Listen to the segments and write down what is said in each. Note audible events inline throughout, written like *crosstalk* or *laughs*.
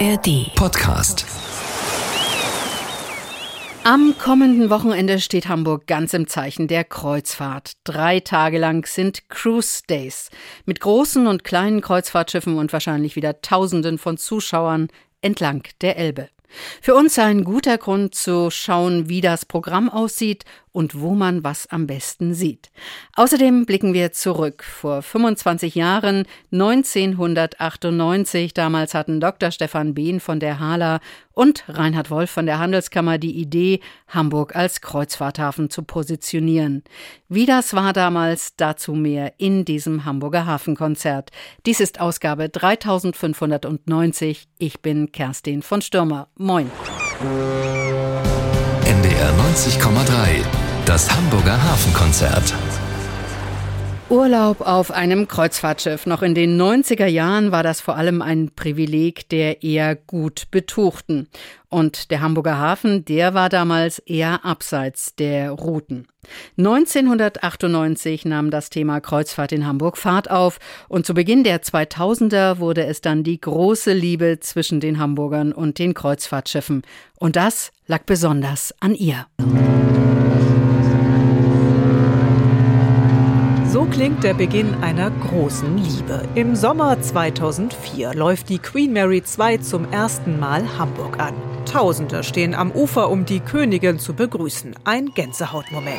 ARD Podcast. Am kommenden Wochenende steht Hamburg ganz im Zeichen der Kreuzfahrt. Drei Tage lang sind Cruise Days mit großen und kleinen Kreuzfahrtschiffen und wahrscheinlich wieder Tausenden von Zuschauern entlang der Elbe. Für uns ein guter Grund zu schauen, wie das Programm aussieht und wo man was am besten sieht. Außerdem blicken wir zurück. Vor 25 Jahren, 1998, damals hatten Dr. Stefan Behn von der Hala und Reinhard Wolf von der Handelskammer die Idee, Hamburg als Kreuzfahrthafen zu positionieren. Wie das war damals, dazu mehr in diesem Hamburger Hafenkonzert. Dies ist Ausgabe 3590. Ich bin Kerstin von Stürmer. Moin. NDR 90,3 das Hamburger Hafenkonzert. Urlaub auf einem Kreuzfahrtschiff. Noch in den 90er Jahren war das vor allem ein Privileg der eher gut Betuchten. Und der Hamburger Hafen, der war damals eher abseits der Routen. 1998 nahm das Thema Kreuzfahrt in Hamburg Fahrt auf und zu Beginn der 2000er wurde es dann die große Liebe zwischen den Hamburgern und den Kreuzfahrtschiffen. Und das lag besonders an ihr. So klingt der Beginn einer großen Liebe. Im Sommer 2004 läuft die Queen Mary II zum ersten Mal Hamburg an. Tausende stehen am Ufer, um die Königin zu begrüßen. Ein Gänsehautmoment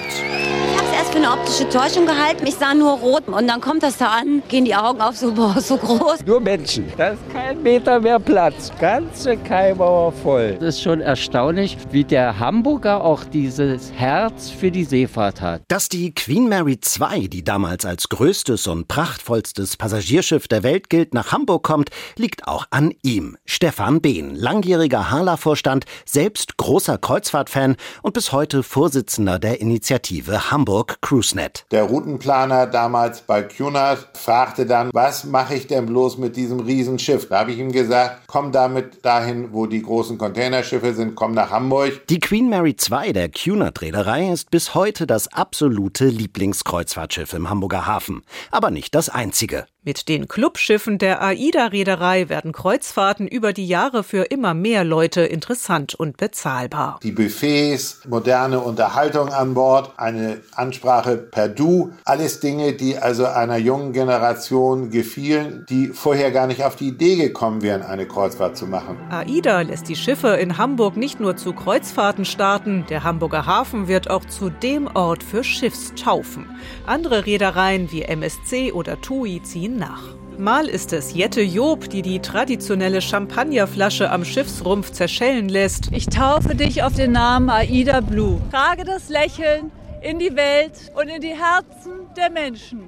eine optische Täuschung gehalten. Ich sah nur rot und dann kommt das da an, gehen die Augen auf so, boah, so groß. Nur Menschen. Da ist kein Meter mehr Platz. Ganze Kaimauer voll. Das ist schon erstaunlich, wie der Hamburger auch dieses Herz für die Seefahrt hat. Dass die Queen Mary II, die damals als größtes und prachtvollstes Passagierschiff der Welt gilt, nach Hamburg kommt, liegt auch an ihm. Stefan Behn, langjähriger Hala-Vorstand, selbst großer Kreuzfahrtfan und bis heute Vorsitzender der Initiative Hamburg Hamburg CruiseNet. Der Routenplaner damals bei Cunard fragte dann, was mache ich denn bloß mit diesem Riesenschiff? Da habe ich ihm gesagt, komm damit dahin, wo die großen Containerschiffe sind, komm nach Hamburg. Die Queen Mary II der Cunard Reederei ist bis heute das absolute Lieblingskreuzfahrtschiff im Hamburger Hafen. Aber nicht das einzige. Mit den Clubschiffen der AIDA-Reederei werden Kreuzfahrten über die Jahre für immer mehr Leute interessant und bezahlbar. Die Buffets, moderne Unterhaltung an Bord, eine Ansprache per Du, alles Dinge, die also einer jungen Generation gefielen, die vorher gar nicht auf die Idee gekommen wären, eine Kreuzfahrt zu machen. AIDA lässt die Schiffe in Hamburg nicht nur zu Kreuzfahrten starten, der Hamburger Hafen wird auch zu dem Ort für Schiffstaufen. Andere Reedereien wie MSC oder TUI ziehen nach. Mal ist es Jette Job, die die traditionelle Champagnerflasche am Schiffsrumpf zerschellen lässt. Ich taufe dich auf den Namen Aida Blue. Trage das Lächeln in die Welt und in die Herzen der Menschen.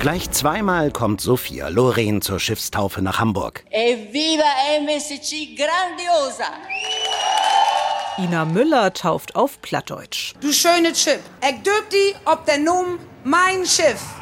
Gleich zweimal kommt Sophia Loren zur Schiffstaufe nach Hamburg. Evviva MSC Grandiosa! Ina Müller tauft auf Plattdeutsch. Du schöne Chip, ich die ob der Num mein Schiff.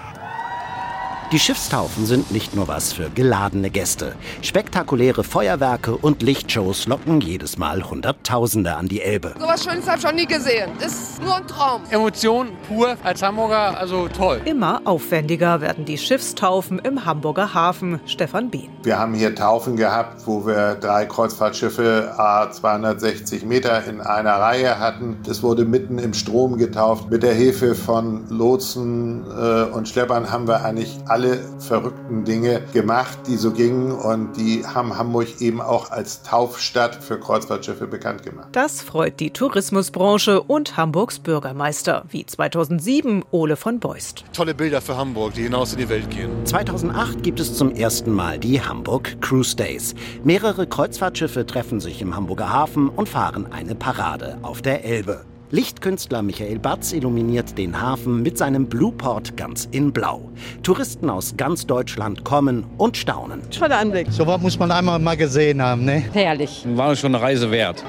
Die Schiffstaufen sind nicht nur was für geladene Gäste. Spektakuläre Feuerwerke und Lichtshows locken jedes Mal Hunderttausende an die Elbe. So was Schönes habe ich schon nie gesehen. Das ist nur ein Traum. Emotion pur als Hamburger, also toll. Immer aufwendiger werden die Schiffstaufen im Hamburger Hafen. Stefan Behn. Wir haben hier Taufen gehabt, wo wir drei Kreuzfahrtschiffe a 260 Meter in einer Reihe hatten. Das wurde mitten im Strom getauft. Mit der Hilfe von Lotsen äh, und Schleppern haben wir eigentlich alle verrückten Dinge gemacht, die so gingen und die haben Hamburg eben auch als Taufstadt für Kreuzfahrtschiffe bekannt gemacht. Das freut die Tourismusbranche und Hamburgs Bürgermeister, wie 2007 Ole von Beust. Tolle Bilder für Hamburg, die hinaus in die Welt gehen. 2008 gibt es zum ersten Mal die Hamburg Cruise Days. Mehrere Kreuzfahrtschiffe treffen sich im Hamburger Hafen und fahren eine Parade auf der Elbe. Lichtkünstler Michael Batz illuminiert den Hafen mit seinem Blueport ganz in Blau. Touristen aus ganz Deutschland kommen und staunen. Toller Anblick. So was muss man einmal mal gesehen haben, ne? Herrlich. War schon eine Reise wert.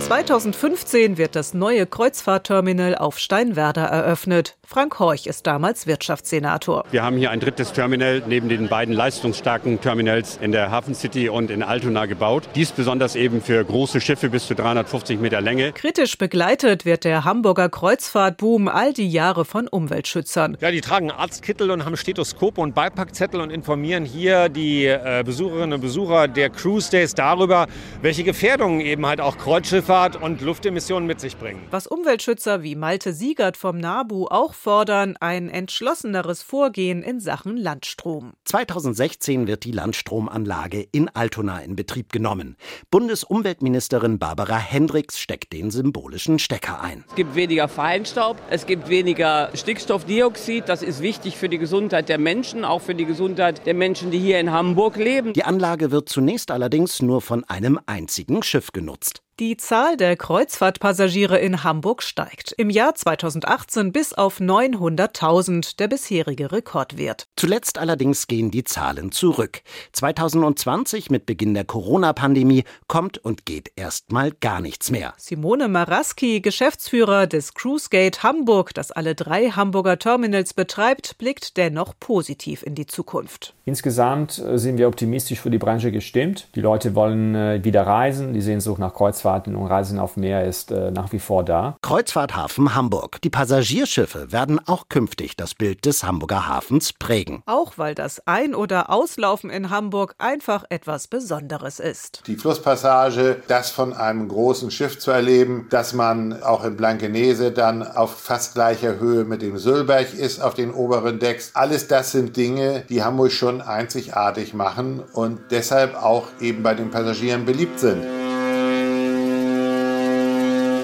2015 wird das neue Kreuzfahrtterminal auf Steinwerder eröffnet. Frank Horch ist damals Wirtschaftssenator. Wir haben hier ein drittes Terminal neben den beiden leistungsstarken Terminals in der Hafen City und in Altona gebaut. Dies besonders eben für große Schiffe bis zu 350 Meter Länge. Kritisch begleitet wird der Hamburger Kreuzfahrtboom all die Jahre von Umweltschützern. Ja, die tragen Arztkittel und haben Stethoskope und Beipackzettel und informieren hier die äh, Besucherinnen und Besucher der Cruise Days darüber, welche Gefährdungen eben halt auch Kreuzschifffahrt und Luftemissionen mit sich bringen. Was Umweltschützer wie Malte Siegert vom NABU auch fordern, ein entschlosseneres Vorgehen in Sachen Landstrom. 2016 wird die Landstromanlage in Altona in Betrieb genommen. Bundesumweltministerin Barbara Hendricks steckt den symbolischen Stecker ein. Es gibt weniger Feinstaub, es gibt weniger Stickstoffdioxid. Das ist wichtig für die Gesundheit der Menschen, auch für die Gesundheit der Menschen, die hier in Hamburg leben. Die Anlage wird zunächst allerdings nur von einem einzigen Schiff genutzt. Die Zahl der Kreuzfahrtpassagiere in Hamburg steigt. Im Jahr 2018 bis auf 900.000, der bisherige Rekordwert. Zuletzt allerdings gehen die Zahlen zurück. 2020 mit Beginn der Corona-Pandemie kommt und geht erstmal gar nichts mehr. Simone Maraski, Geschäftsführer des Cruisegate Hamburg, das alle drei Hamburger Terminals betreibt, blickt dennoch positiv in die Zukunft. Insgesamt äh, sind wir optimistisch für die Branche gestimmt. Die Leute wollen äh, wieder reisen, die Sehnsucht nach Kreuzfahrt Kreuzfahrten und Reisen auf Meer ist äh, nach wie vor da. Kreuzfahrthafen Hamburg. Die Passagierschiffe werden auch künftig das Bild des Hamburger Hafens prägen. Auch weil das Ein- oder Auslaufen in Hamburg einfach etwas Besonderes ist. Die Flusspassage, das von einem großen Schiff zu erleben, dass man auch in Blankenese dann auf fast gleicher Höhe mit dem Sülberg ist, auf den oberen Decks. Alles das sind Dinge, die Hamburg schon einzigartig machen und deshalb auch eben bei den Passagieren beliebt sind.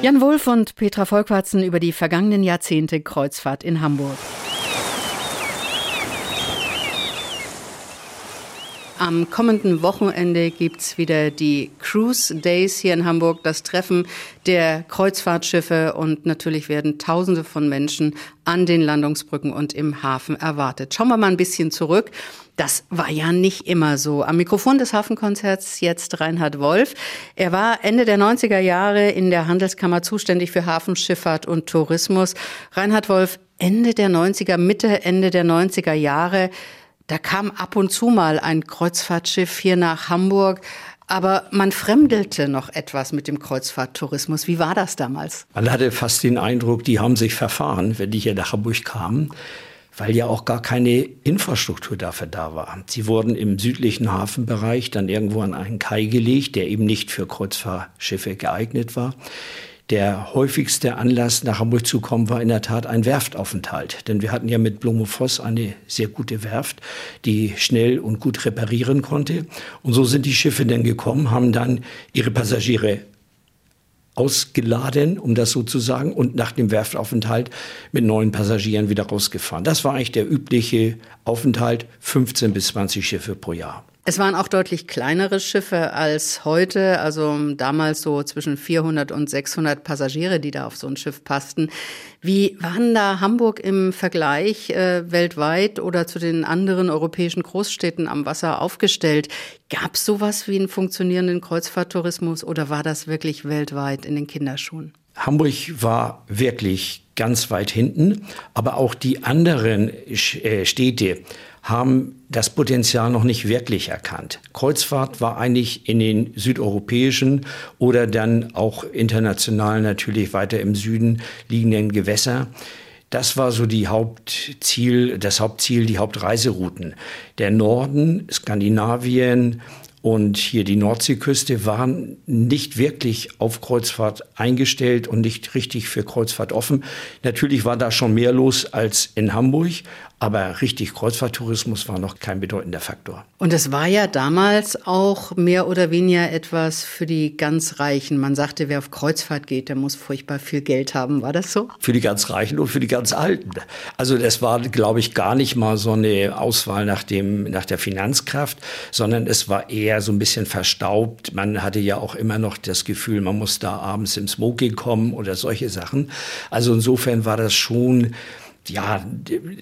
Jan Wulff und Petra Volkwarzen über die vergangenen Jahrzehnte Kreuzfahrt in Hamburg. Am kommenden Wochenende gibt es wieder die Cruise Days hier in Hamburg, das Treffen der Kreuzfahrtschiffe und natürlich werden Tausende von Menschen an den Landungsbrücken und im Hafen erwartet. Schauen wir mal ein bisschen zurück. Das war ja nicht immer so. Am Mikrofon des Hafenkonzerts jetzt Reinhard Wolf. Er war Ende der 90er Jahre in der Handelskammer zuständig für Hafenschifffahrt und Tourismus. Reinhard Wolf, Ende der 90er, Mitte, Ende der 90er Jahre, da kam ab und zu mal ein Kreuzfahrtschiff hier nach Hamburg. Aber man fremdelte noch etwas mit dem Kreuzfahrttourismus. Wie war das damals? Man hatte fast den Eindruck, die haben sich verfahren, wenn die hier nach Hamburg kamen weil ja auch gar keine Infrastruktur dafür da war. Sie wurden im südlichen Hafenbereich dann irgendwo an einen Kai gelegt, der eben nicht für Kreuzfahrtschiffe geeignet war. Der häufigste Anlass, nach Hamburg zu kommen, war in der Tat ein Werftaufenthalt. Denn wir hatten ja mit Blumenfoss eine sehr gute Werft, die schnell und gut reparieren konnte. Und so sind die Schiffe dann gekommen, haben dann ihre Passagiere ausgeladen, um das so zu sagen, und nach dem Werftaufenthalt mit neuen Passagieren wieder rausgefahren. Das war eigentlich der übliche Aufenthalt, 15 bis 20 Schiffe pro Jahr. Es waren auch deutlich kleinere Schiffe als heute, also damals so zwischen 400 und 600 Passagiere, die da auf so ein Schiff passten. Wie waren da Hamburg im Vergleich äh, weltweit oder zu den anderen europäischen Großstädten am Wasser aufgestellt? Gab es sowas wie einen funktionierenden Kreuzfahrttourismus oder war das wirklich weltweit in den Kinderschuhen? Hamburg war wirklich ganz weit hinten, aber auch die anderen äh, Städte haben das Potenzial noch nicht wirklich erkannt. Kreuzfahrt war eigentlich in den südeuropäischen oder dann auch international natürlich weiter im Süden liegenden Gewässer. Das war so die Hauptziel, das Hauptziel, die Hauptreiserouten. Der Norden, Skandinavien, und hier die Nordseeküste waren nicht wirklich auf Kreuzfahrt eingestellt und nicht richtig für Kreuzfahrt offen. Natürlich war da schon mehr los als in Hamburg, aber richtig Kreuzfahrttourismus war noch kein bedeutender Faktor. Und es war ja damals auch mehr oder weniger etwas für die ganz Reichen. Man sagte, wer auf Kreuzfahrt geht, der muss furchtbar viel Geld haben. War das so? Für die ganz Reichen und für die ganz Alten. Also das war, glaube ich, gar nicht mal so eine Auswahl nach, dem, nach der Finanzkraft, sondern es war eher so ein bisschen verstaubt. Man hatte ja auch immer noch das Gefühl, man muss da abends im Smoking kommen oder solche Sachen. Also insofern war das schon ja,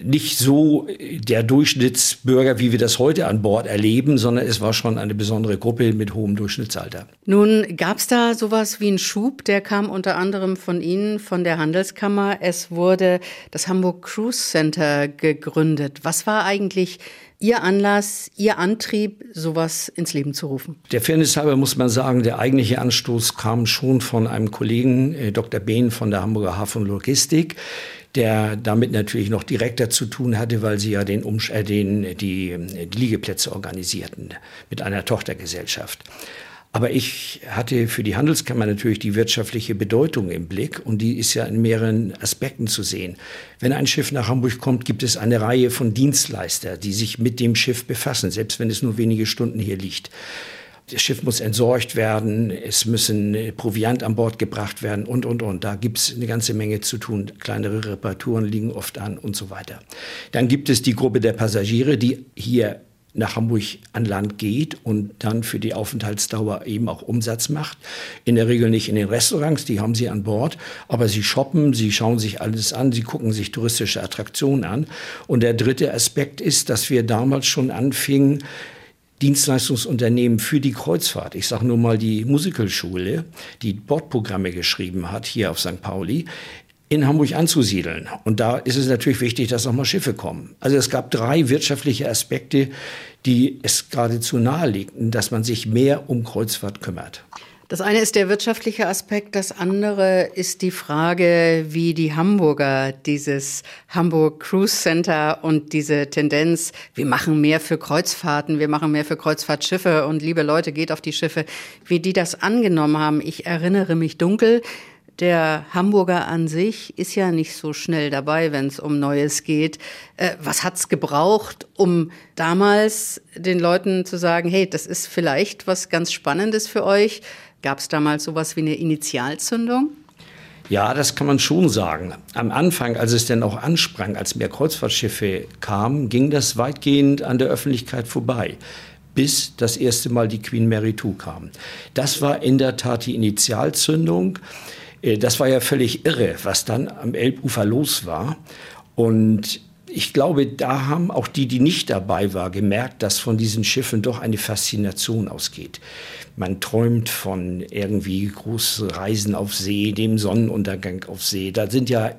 nicht so der Durchschnittsbürger, wie wir das heute an Bord erleben, sondern es war schon eine besondere Gruppe mit hohem Durchschnittsalter. Nun gab es da sowas wie einen Schub, der kam unter anderem von Ihnen, von der Handelskammer. Es wurde das Hamburg Cruise Center gegründet. Was war eigentlich Ihr Anlass, Ihr Antrieb, sowas ins Leben zu rufen? Der Fairness halber muss man sagen, der eigentliche Anstoß kam schon von einem Kollegen, äh, Dr. Behn von der Hamburger Hafen Logistik der damit natürlich noch direkter zu tun hatte, weil sie ja den, Umsch äh, den, die, die Liegeplätze organisierten mit einer Tochtergesellschaft. Aber ich hatte für die Handelskammer natürlich die wirtschaftliche Bedeutung im Blick und die ist ja in mehreren Aspekten zu sehen. Wenn ein Schiff nach Hamburg kommt, gibt es eine Reihe von Dienstleister, die sich mit dem Schiff befassen, selbst wenn es nur wenige Stunden hier liegt. Das Schiff muss entsorgt werden, es müssen äh, Proviant an Bord gebracht werden und, und, und. Da gibt es eine ganze Menge zu tun. Kleinere Reparaturen liegen oft an und so weiter. Dann gibt es die Gruppe der Passagiere, die hier nach Hamburg an Land geht und dann für die Aufenthaltsdauer eben auch Umsatz macht. In der Regel nicht in den Restaurants, die haben sie an Bord, aber sie shoppen, sie schauen sich alles an, sie gucken sich touristische Attraktionen an. Und der dritte Aspekt ist, dass wir damals schon anfingen, Dienstleistungsunternehmen für die Kreuzfahrt, ich sage nur mal die Musicalschule, die Bordprogramme geschrieben hat hier auf St. Pauli, in Hamburg anzusiedeln. Und da ist es natürlich wichtig, dass auch mal Schiffe kommen. Also es gab drei wirtschaftliche Aspekte, die es geradezu nahelegten, dass man sich mehr um Kreuzfahrt kümmert. Das eine ist der wirtschaftliche Aspekt, das andere ist die Frage, wie die Hamburger dieses Hamburg Cruise Center und diese Tendenz, wir machen mehr für Kreuzfahrten, wir machen mehr für Kreuzfahrtschiffe und liebe Leute, geht auf die Schiffe, wie die das angenommen haben. Ich erinnere mich dunkel, der Hamburger an sich ist ja nicht so schnell dabei, wenn es um Neues geht. Äh, was hat's gebraucht, um damals den Leuten zu sagen, hey, das ist vielleicht was ganz Spannendes für euch? Gab es damals sowas wie eine Initialzündung? Ja, das kann man schon sagen. Am Anfang, als es denn auch ansprang, als mehr Kreuzfahrtschiffe kamen, ging das weitgehend an der Öffentlichkeit vorbei bis das erste Mal die Queen Mary II kam. Das war in der Tat die Initialzündung. Äh, das war ja völlig irre, was dann am Elbufer los war. Und ich glaube, da haben auch die, die nicht dabei waren, gemerkt, dass von diesen Schiffen doch eine Faszination ausgeht. Man träumt von irgendwie großen Reisen auf See, dem Sonnenuntergang auf See. Da sind ja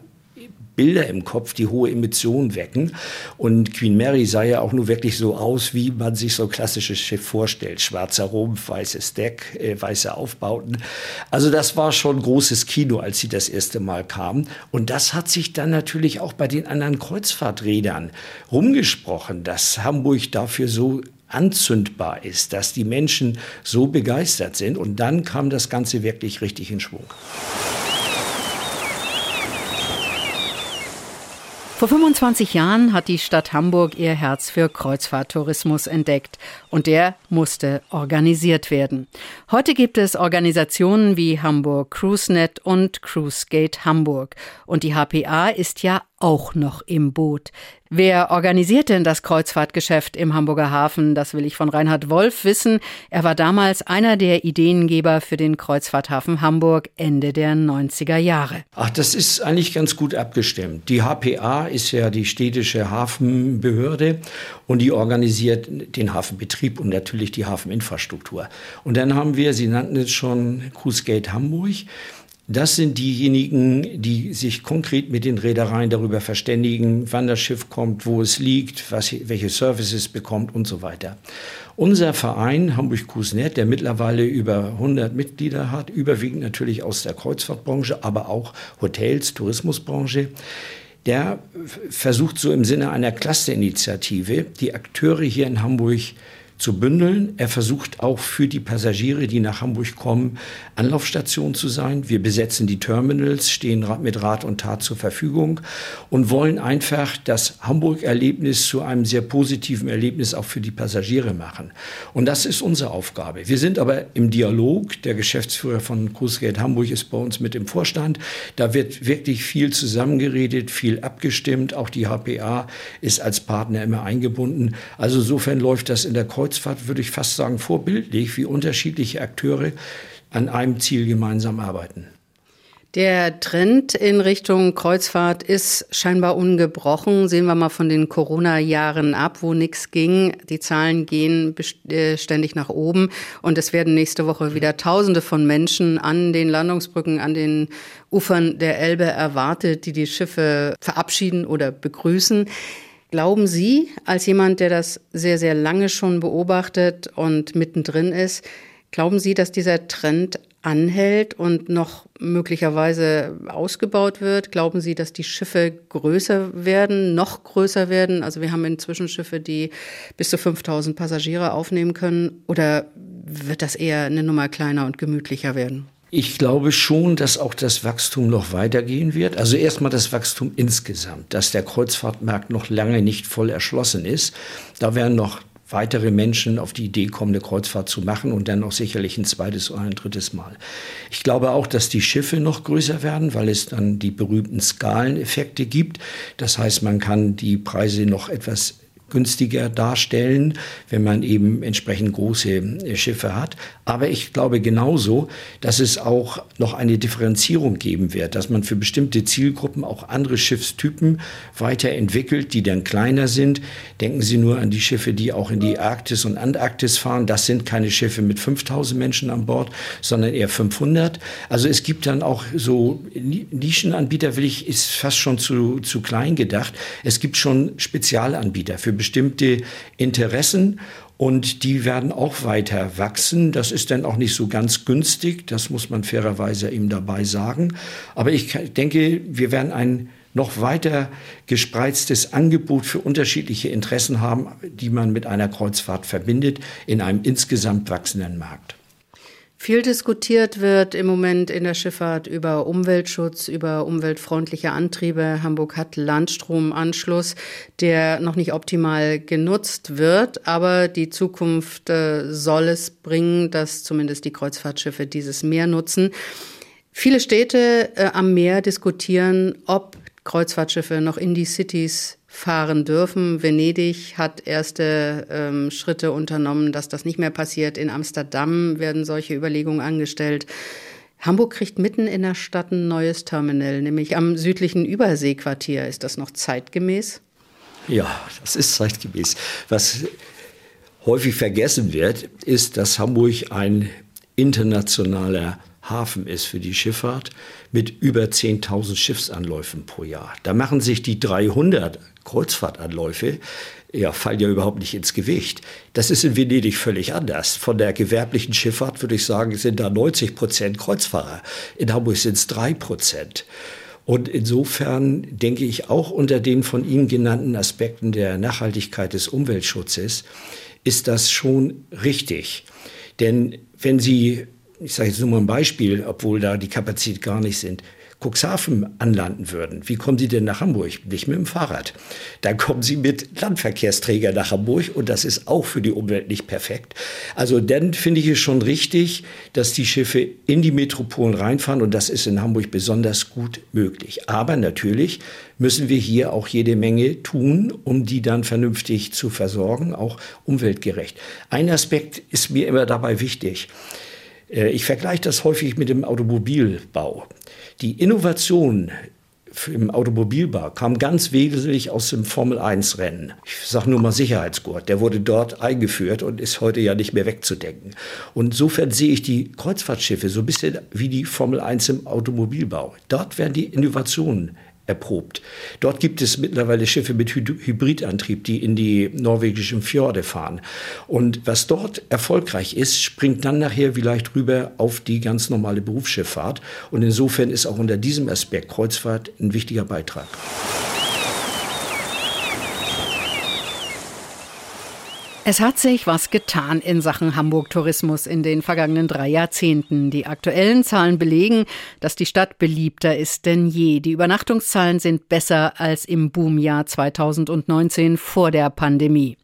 Bilder im Kopf, die hohe Emissionen wecken. Und Queen Mary sah ja auch nur wirklich so aus, wie man sich so ein klassisches Schiff vorstellt. Schwarzer Rumpf, weißes Deck, äh, weiße Aufbauten. Also das war schon großes Kino, als sie das erste Mal kam. Und das hat sich dann natürlich auch bei den anderen Kreuzfahrträdern rumgesprochen, dass Hamburg dafür so anzündbar ist, dass die Menschen so begeistert sind. Und dann kam das Ganze wirklich richtig in Schwung. Vor 25 Jahren hat die Stadt Hamburg ihr Herz für Kreuzfahrttourismus entdeckt und der musste organisiert werden. Heute gibt es Organisationen wie Hamburg CruiseNet und CruiseGate Hamburg und die HPA ist ja auch noch im Boot. Wer organisiert denn das Kreuzfahrtgeschäft im Hamburger Hafen? Das will ich von Reinhard Wolf wissen. Er war damals einer der Ideengeber für den Kreuzfahrthafen Hamburg Ende der 90er Jahre. Ach, das ist eigentlich ganz gut abgestimmt. Die HPA ist ja die städtische Hafenbehörde und die organisiert den Hafenbetrieb und natürlich die Hafeninfrastruktur. Und dann haben wir, Sie nannten es schon, Cruise Gate Hamburg. Das sind diejenigen, die sich konkret mit den Reedereien darüber verständigen, wann das Schiff kommt, wo es liegt, was, welche Services bekommt und so weiter. Unser Verein Hamburg Cruise Net, der mittlerweile über 100 Mitglieder hat, überwiegend natürlich aus der Kreuzfahrtbranche, aber auch Hotels, Tourismusbranche, der versucht so im Sinne einer Clusterinitiative die Akteure hier in Hamburg zu bündeln. Er versucht auch für die Passagiere, die nach Hamburg kommen, Anlaufstation zu sein. Wir besetzen die Terminals, stehen mit Rat und Tat zur Verfügung und wollen einfach das Hamburg-Erlebnis zu einem sehr positiven Erlebnis auch für die Passagiere machen. Und das ist unsere Aufgabe. Wir sind aber im Dialog. Der Geschäftsführer von Cruisegate Hamburg ist bei uns mit im Vorstand. Da wird wirklich viel zusammengeredet, viel abgestimmt. Auch die HPA ist als Partner immer eingebunden. Also insofern läuft das in der Kreuz Kreuzfahrt, würde ich fast sagen, vorbildlich, wie unterschiedliche Akteure an einem Ziel gemeinsam arbeiten. Der Trend in Richtung Kreuzfahrt ist scheinbar ungebrochen. Sehen wir mal von den Corona-Jahren ab, wo nichts ging. Die Zahlen gehen äh, ständig nach oben und es werden nächste Woche wieder Tausende von Menschen an den Landungsbrücken, an den Ufern der Elbe erwartet, die die Schiffe verabschieden oder begrüßen. Glauben Sie, als jemand, der das sehr, sehr lange schon beobachtet und mittendrin ist, glauben Sie, dass dieser Trend anhält und noch möglicherweise ausgebaut wird? Glauben Sie, dass die Schiffe größer werden, noch größer werden? Also wir haben inzwischen Schiffe, die bis zu 5000 Passagiere aufnehmen können. Oder wird das eher eine Nummer kleiner und gemütlicher werden? Ich glaube schon, dass auch das Wachstum noch weitergehen wird. Also erstmal das Wachstum insgesamt, dass der Kreuzfahrtmarkt noch lange nicht voll erschlossen ist. Da werden noch weitere Menschen auf die Idee kommen, eine Kreuzfahrt zu machen und dann auch sicherlich ein zweites oder ein drittes Mal. Ich glaube auch, dass die Schiffe noch größer werden, weil es dann die berühmten Skaleneffekte gibt. Das heißt, man kann die Preise noch etwas günstiger darstellen, wenn man eben entsprechend große äh, Schiffe hat. Aber ich glaube genauso, dass es auch noch eine Differenzierung geben wird, dass man für bestimmte Zielgruppen auch andere Schiffstypen weiterentwickelt, die dann kleiner sind. Denken Sie nur an die Schiffe, die auch in die Arktis und Antarktis fahren. Das sind keine Schiffe mit 5000 Menschen an Bord, sondern eher 500. Also es gibt dann auch so Nischenanbieter, will ich, ist fast schon zu, zu klein gedacht. Es gibt schon Spezialanbieter für bestimmte Interessen und die werden auch weiter wachsen. Das ist dann auch nicht so ganz günstig, das muss man fairerweise ihm dabei sagen. Aber ich denke, wir werden ein noch weiter gespreiztes Angebot für unterschiedliche Interessen haben, die man mit einer Kreuzfahrt verbindet, in einem insgesamt wachsenden Markt. Viel diskutiert wird im Moment in der Schifffahrt über Umweltschutz, über umweltfreundliche Antriebe. Hamburg hat Landstromanschluss, der noch nicht optimal genutzt wird, aber die Zukunft äh, soll es bringen, dass zumindest die Kreuzfahrtschiffe dieses Meer nutzen. Viele Städte äh, am Meer diskutieren, ob Kreuzfahrtschiffe noch in die Cities fahren dürfen. Venedig hat erste ähm, Schritte unternommen, dass das nicht mehr passiert. In Amsterdam werden solche Überlegungen angestellt. Hamburg kriegt mitten in der Stadt ein neues Terminal, nämlich am südlichen Überseequartier. Ist das noch zeitgemäß? Ja, das ist zeitgemäß. Was häufig vergessen wird, ist, dass Hamburg ein internationaler Hafen ist für die Schifffahrt mit über 10.000 Schiffsanläufen pro Jahr. Da machen sich die 300 Kreuzfahrtanläufe ja, fallen ja überhaupt nicht ins Gewicht. Das ist in Venedig völlig anders. Von der gewerblichen Schifffahrt würde ich sagen, sind da 90 Prozent Kreuzfahrer. In Hamburg sind es drei Prozent. Und insofern denke ich auch unter den von Ihnen genannten Aspekten der Nachhaltigkeit des Umweltschutzes ist das schon richtig. Denn wenn Sie ich sage jetzt nur mal ein Beispiel, obwohl da die Kapazität gar nicht sind, Cuxhaven anlanden würden, wie kommen Sie denn nach Hamburg? Nicht mit dem Fahrrad. Dann kommen Sie mit Landverkehrsträger nach Hamburg und das ist auch für die Umwelt nicht perfekt. Also dann finde ich es schon richtig, dass die Schiffe in die Metropolen reinfahren und das ist in Hamburg besonders gut möglich. Aber natürlich müssen wir hier auch jede Menge tun, um die dann vernünftig zu versorgen, auch umweltgerecht. Ein Aspekt ist mir immer dabei wichtig. Äh, ich vergleiche das häufig mit dem Automobilbau. Die Innovation im Automobilbau kam ganz wesentlich aus dem Formel-1-Rennen. Ich sage nur mal Sicherheitsgurt. Der wurde dort eingeführt und ist heute ja nicht mehr wegzudenken. Und insofern sehe ich die Kreuzfahrtschiffe so ein bisschen wie die Formel 1 im Automobilbau. Dort werden die Innovationen erprobt. Dort gibt es mittlerweile Schiffe mit Hybridantrieb, die in die norwegischen Fjorde fahren. Und was dort erfolgreich ist, springt dann nachher vielleicht rüber auf die ganz normale Berufsschifffahrt. Und insofern ist auch unter diesem Aspekt Kreuzfahrt ein wichtiger Beitrag. Es hat sich was getan in Sachen Hamburg-Tourismus in den vergangenen drei Jahrzehnten. Die aktuellen Zahlen belegen, dass die Stadt beliebter ist denn je. Die Übernachtungszahlen sind besser als im Boomjahr 2019 vor der Pandemie.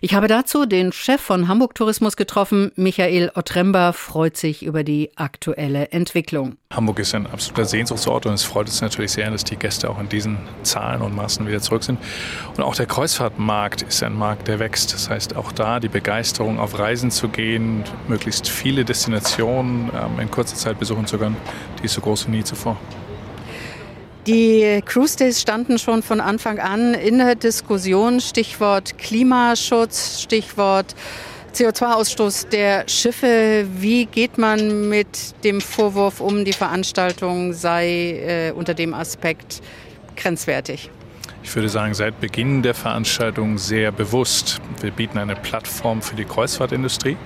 Ich habe dazu den Chef von Hamburg Tourismus getroffen. Michael Otremba freut sich über die aktuelle Entwicklung. Hamburg ist ein absoluter Sehnsuchtsort und es freut uns natürlich sehr, dass die Gäste auch in diesen Zahlen und Maßen wieder zurück sind. Und auch der Kreuzfahrtmarkt ist ein Markt, der wächst. Das heißt, auch da die Begeisterung auf Reisen zu gehen, möglichst viele Destinationen ähm, in kurzer Zeit besuchen zu können, die ist so groß wie nie zuvor. Die Cruise Days standen schon von Anfang an in der Diskussion. Stichwort Klimaschutz, Stichwort CO2-Ausstoß der Schiffe. Wie geht man mit dem Vorwurf um, die Veranstaltung sei äh, unter dem Aspekt grenzwertig? Ich würde sagen, seit Beginn der Veranstaltung sehr bewusst. Wir bieten eine Plattform für die Kreuzfahrtindustrie.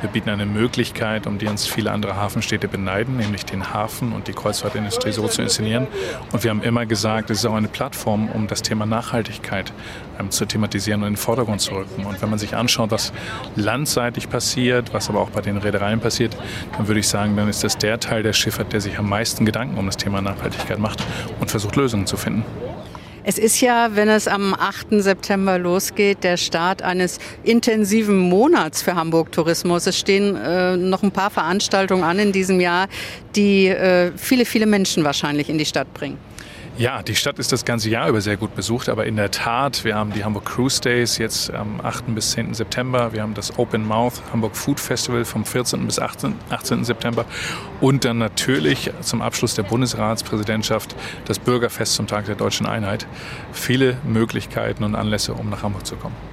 Wir bieten eine Möglichkeit, um die uns viele andere Hafenstädte beneiden, nämlich den Hafen und die Kreuzfahrtindustrie so zu inszenieren. Und wir haben immer gesagt, es ist auch eine Plattform, um das Thema Nachhaltigkeit ähm, zu thematisieren und in den Vordergrund zu rücken. Und wenn man sich anschaut, was landseitig passiert, was aber auch bei den Reedereien passiert, dann würde ich sagen, dann ist das der Teil der Schifffahrt, der sich am meisten Gedanken um das Thema Nachhaltigkeit macht und versucht, Lösungen zu finden. Es ist ja, wenn es am 8. September losgeht, der Start eines intensiven Monats für Hamburg Tourismus. Es stehen äh, noch ein paar Veranstaltungen an in diesem Jahr, die äh, viele, viele Menschen wahrscheinlich in die Stadt bringen. Ja, die Stadt ist das ganze Jahr über sehr gut besucht, aber in der Tat, wir haben die Hamburg Cruise Days jetzt am 8. bis 10. September, wir haben das Open Mouth Hamburg Food Festival vom 14. bis 18. 18. September und dann natürlich zum Abschluss der Bundesratspräsidentschaft das Bürgerfest zum Tag der deutschen Einheit. Viele Möglichkeiten und Anlässe, um nach Hamburg zu kommen.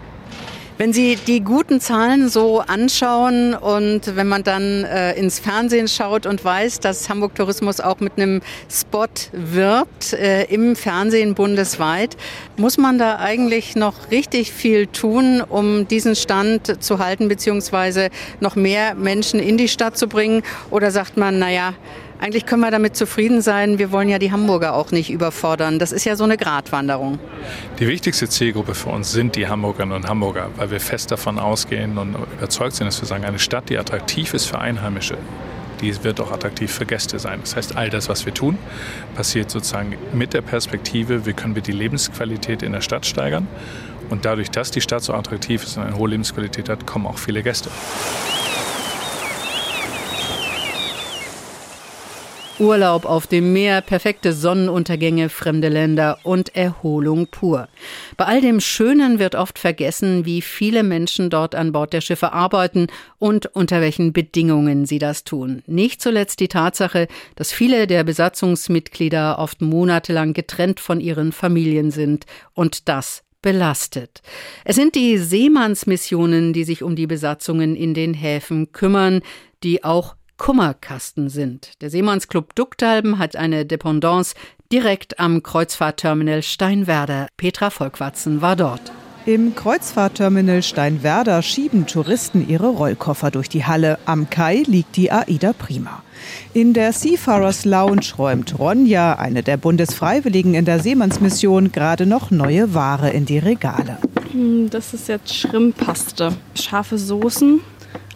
Wenn Sie die guten Zahlen so anschauen und wenn man dann äh, ins Fernsehen schaut und weiß, dass Hamburg Tourismus auch mit einem Spot wirbt äh, im Fernsehen bundesweit, muss man da eigentlich noch richtig viel tun, um diesen Stand zu halten beziehungsweise noch mehr Menschen in die Stadt zu bringen? Oder sagt man, naja, eigentlich können wir damit zufrieden sein. Wir wollen ja die Hamburger auch nicht überfordern. Das ist ja so eine Gratwanderung. Die wichtigste Zielgruppe für uns sind die Hamburgerinnen und Hamburger, weil wir fest davon ausgehen und überzeugt sind, dass wir sagen, eine Stadt, die attraktiv ist für Einheimische, die wird auch attraktiv für Gäste sein. Das heißt, all das, was wir tun, passiert sozusagen mit der Perspektive, wie können wir die Lebensqualität in der Stadt steigern. Und dadurch, dass die Stadt so attraktiv ist und eine hohe Lebensqualität hat, kommen auch viele Gäste. Urlaub auf dem Meer, perfekte Sonnenuntergänge, fremde Länder und Erholung pur. Bei all dem Schönen wird oft vergessen, wie viele Menschen dort an Bord der Schiffe arbeiten und unter welchen Bedingungen sie das tun. Nicht zuletzt die Tatsache, dass viele der Besatzungsmitglieder oft monatelang getrennt von ihren Familien sind und das belastet. Es sind die Seemannsmissionen, die sich um die Besatzungen in den Häfen kümmern, die auch Kummerkasten sind. Der Seemannsclub Ducktalben hat eine Dependance direkt am Kreuzfahrtterminal Steinwerder. Petra Volkwatzen war dort. Im Kreuzfahrtterminal Steinwerder schieben Touristen ihre Rollkoffer durch die Halle. Am Kai liegt die Aida Prima. In der Seafarers Lounge räumt Ronja, eine der Bundesfreiwilligen in der Seemannsmission, gerade noch neue Ware in die Regale. Hm, das ist jetzt Schrimmpaste. Scharfe Soßen,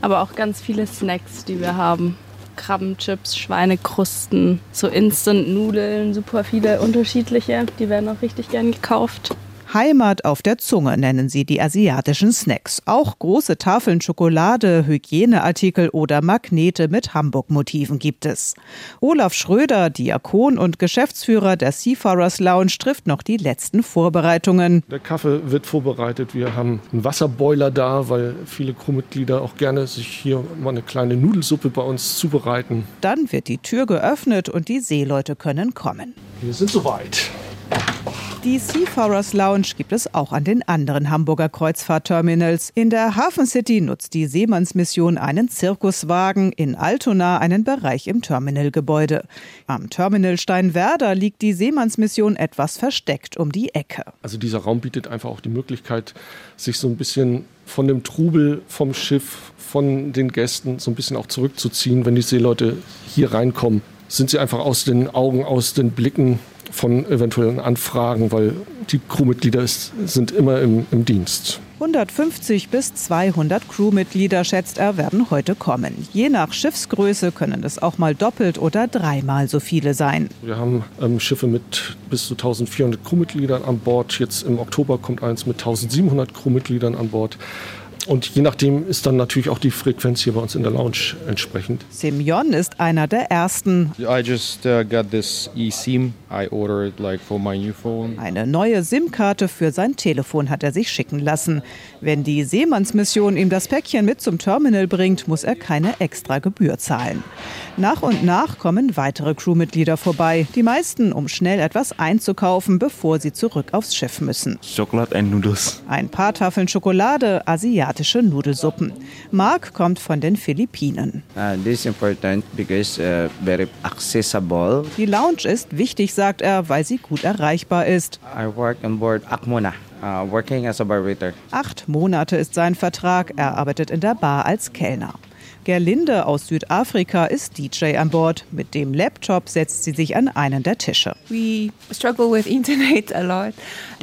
aber auch ganz viele Snacks, die wir haben. Krabbenchips, Schweinekrusten, so Instant-Nudeln, super viele unterschiedliche. Die werden auch richtig gern gekauft. Heimat auf der Zunge nennen sie die asiatischen Snacks. Auch große Tafeln Schokolade, Hygieneartikel oder Magnete mit Hamburg-Motiven gibt es. Olaf Schröder, Diakon und Geschäftsführer der Seafarers Lounge, trifft noch die letzten Vorbereitungen. Der Kaffee wird vorbereitet. Wir haben einen Wasserboiler da, weil viele Crewmitglieder auch gerne sich hier mal eine kleine Nudelsuppe bei uns zubereiten. Dann wird die Tür geöffnet und die Seeleute können kommen. Wir sind soweit. Die Seafarers Lounge gibt es auch an den anderen Hamburger Kreuzfahrtterminals. In der Hafen City nutzt die Seemannsmission einen Zirkuswagen, in Altona einen Bereich im Terminalgebäude. Am Terminal Steinwerder liegt die Seemannsmission etwas versteckt um die Ecke. Also dieser Raum bietet einfach auch die Möglichkeit, sich so ein bisschen von dem Trubel vom Schiff, von den Gästen so ein bisschen auch zurückzuziehen, wenn die Seeleute hier reinkommen. Sind sie einfach aus den Augen, aus den Blicken von eventuellen Anfragen, weil die Crewmitglieder sind immer im, im Dienst. 150 bis 200 Crewmitglieder, schätzt er, werden heute kommen. Je nach Schiffsgröße können es auch mal doppelt oder dreimal so viele sein. Wir haben ähm, Schiffe mit bis zu 1400 Crewmitgliedern an Bord. Jetzt im Oktober kommt eins mit 1700 Crewmitgliedern an Bord. Und je nachdem ist dann natürlich auch die Frequenz hier bei uns in der Lounge entsprechend. Simeon ist einer der ersten. I just uh, got this eSIM I ordered like for my new phone. Eine neue SIM-Karte für sein Telefon hat er sich schicken lassen. Wenn die Seemannsmission ihm das Päckchen mit zum Terminal bringt, muss er keine extra Gebühr zahlen. Nach und nach kommen weitere Crewmitglieder vorbei, die meisten, um schnell etwas einzukaufen, bevor sie zurück aufs Schiff müssen. Schokolade and noodles. Ein paar Tafeln Schokolade, asiatische Nudelsuppen. Mark kommt von den Philippinen. Uh, this is important because uh, very accessible. Die Lounge ist wichtig, sagt er, weil sie gut erreichbar ist. I work on board Akmona. Uh, working as a barwaiter. Acht Monate ist sein Vertrag. Er arbeitet in der Bar als Kellner. Gerlinde aus Südafrika ist DJ an Bord. Mit dem Laptop setzt sie sich an einen der Tische. We struggle with internet a lot.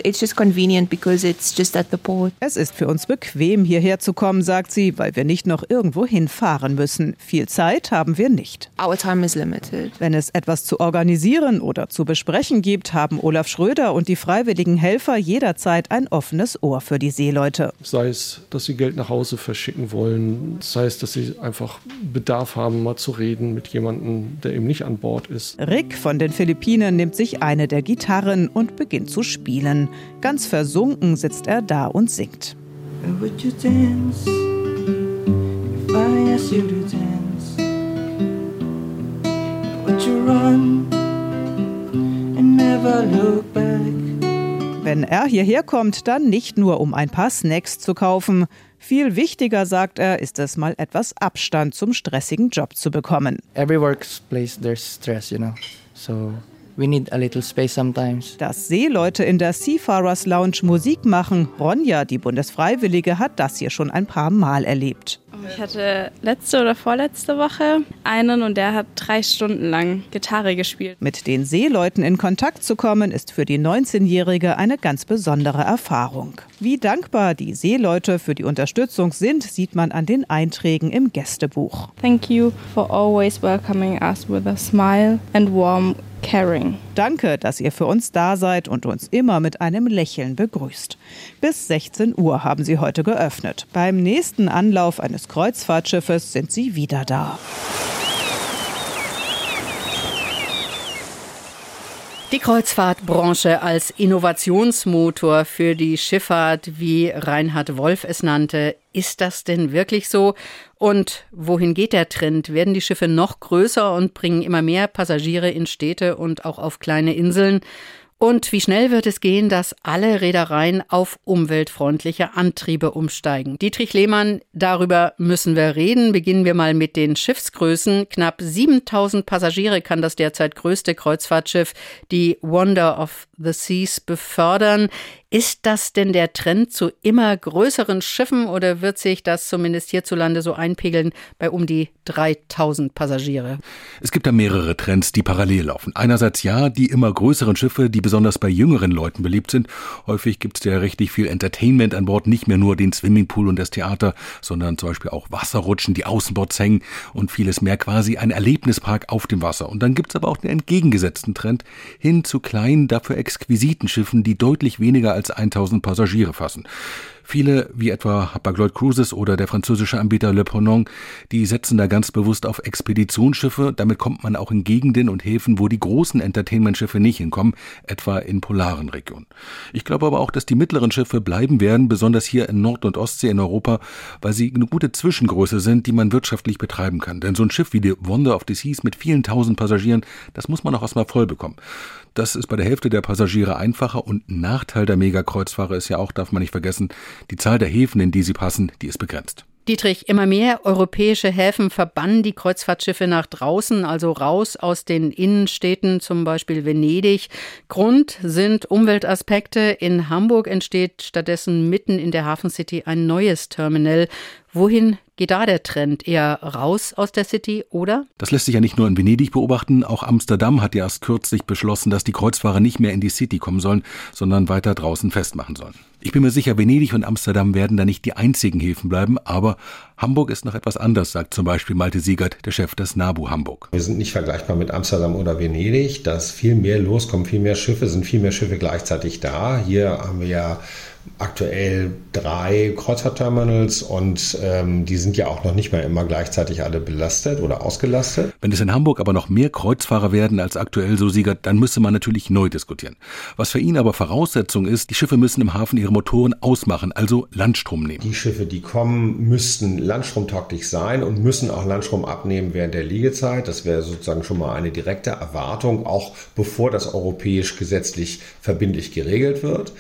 It's just convenient because it's just at the port. Es ist für uns bequem, hierher zu kommen, sagt sie, weil wir nicht noch irgendwo hinfahren müssen. Viel Zeit haben wir nicht. Our time is limited. Wenn es etwas zu organisieren oder zu besprechen gibt, haben Olaf Schröder und die freiwilligen Helfer jederzeit ein offenes Ohr für die Seeleute. Sei es, dass sie Geld nach Hause verschicken wollen, sei es, dass sie einfach Bedarf haben, mal zu reden mit jemandem, der eben nicht an Bord ist. Rick von den Philippinen nimmt sich eine der Gitarren und beginnt zu spielen. Ganz versunken sitzt er da und singt. Would you dance if I asked you to dance? Would you run and never look back? Wenn er hierher kommt, dann nicht nur, um ein paar Snacks zu kaufen. Viel wichtiger, sagt er, ist es mal etwas Abstand zum stressigen Job zu bekommen. Every workplace there's stress, you know. So we need a little space sometimes. Dass Seeleute in der Seafarers Lounge Musik machen, Ronja, die Bundesfreiwillige, hat das hier schon ein paar Mal erlebt. Ich hatte letzte oder vorletzte Woche einen und der hat drei Stunden lang Gitarre gespielt. Mit den Seeleuten in Kontakt zu kommen, ist für die 19-Jährige eine ganz besondere Erfahrung. Wie dankbar die Seeleute für die Unterstützung sind, sieht man an den Einträgen im Gästebuch. Thank you for always welcoming us with a smile and warm caring. Danke, dass ihr für uns da seid und uns immer mit einem Lächeln begrüßt. Bis 16 Uhr haben sie heute geöffnet. Beim nächsten Anlauf eines Kreuzfahrtschiffes sind sie wieder da. Die Kreuzfahrtbranche als Innovationsmotor für die Schifffahrt, wie Reinhard Wolf es nannte, ist das denn wirklich so? Und wohin geht der Trend? Werden die Schiffe noch größer und bringen immer mehr Passagiere in Städte und auch auf kleine Inseln? Und wie schnell wird es gehen, dass alle Reedereien auf umweltfreundliche Antriebe umsteigen? Dietrich Lehmann, darüber müssen wir reden. Beginnen wir mal mit den Schiffsgrößen. Knapp 7000 Passagiere kann das derzeit größte Kreuzfahrtschiff, die Wonder of the Seas, befördern. Ist das denn der Trend zu immer größeren Schiffen oder wird sich das zumindest hierzulande so einpegeln bei um die 3000 Passagiere? Es gibt da mehrere Trends, die parallel laufen. Einerseits ja, die immer größeren Schiffe, die besonders bei jüngeren Leuten beliebt sind. Häufig gibt es ja richtig viel Entertainment an Bord, nicht mehr nur den Swimmingpool und das Theater, sondern zum Beispiel auch Wasserrutschen, die Außenbords hängen und vieles mehr. Quasi ein Erlebnispark auf dem Wasser. Und dann gibt es aber auch den entgegengesetzten Trend hin zu kleinen, dafür exquisiten Schiffen, die deutlich weniger als 1000 Passagiere fassen. Viele, wie etwa Hapag-Lloyd Cruises oder der französische Anbieter Le Ponant, die setzen da ganz bewusst auf Expeditionsschiffe. Damit kommt man auch in Gegenden und Häfen, wo die großen Entertainment-Schiffe nicht hinkommen, etwa in polaren Regionen. Ich glaube aber auch, dass die mittleren Schiffe bleiben werden, besonders hier in Nord- und Ostsee in Europa, weil sie eine gute Zwischengröße sind, die man wirtschaftlich betreiben kann. Denn so ein Schiff wie die Wonder of the Seas mit vielen tausend Passagieren, das muss man auch erstmal voll bekommen. Das ist bei der Hälfte der Passagiere einfacher und Nachteil der Megakreuzfahrer ist ja auch, darf man nicht vergessen, die Zahl der Häfen, in die sie passen, die ist begrenzt. Dietrich, immer mehr europäische Häfen verbannen die Kreuzfahrtschiffe nach draußen, also raus aus den Innenstädten, zum Beispiel Venedig. Grund sind Umweltaspekte. In Hamburg entsteht stattdessen mitten in der Hafencity ein neues Terminal. Wohin geht da der Trend? Eher raus aus der City, oder? Das lässt sich ja nicht nur in Venedig beobachten. Auch Amsterdam hat ja erst kürzlich beschlossen, dass die Kreuzfahrer nicht mehr in die City kommen sollen, sondern weiter draußen festmachen sollen. Ich bin mir sicher, Venedig und Amsterdam werden da nicht die einzigen Häfen bleiben, aber Hamburg ist noch etwas anders, sagt zum Beispiel Malte Siegert, der Chef des NABU Hamburg. Wir sind nicht vergleichbar mit Amsterdam oder Venedig. Da ist viel mehr los, kommen viel mehr Schiffe, sind viel mehr Schiffe gleichzeitig da. Hier haben wir ja aktuell drei Kreuzfahrtterminals und ähm, die sind ja auch noch nicht mehr immer gleichzeitig alle belastet oder ausgelastet. Wenn es in Hamburg aber noch mehr Kreuzfahrer werden als aktuell so Siegert, dann müsste man natürlich neu diskutieren. Was für ihn aber Voraussetzung ist, die Schiffe müssen im Hafen ihre Motoren ausmachen, also Landstrom nehmen. Die Schiffe, die kommen, müssten landstromtauglich sein und müssen auch Landstrom abnehmen während der Liegezeit. Das wäre sozusagen schon mal eine direkte Erwartung, auch bevor das europäisch gesetzlich verbindlich geregelt wird.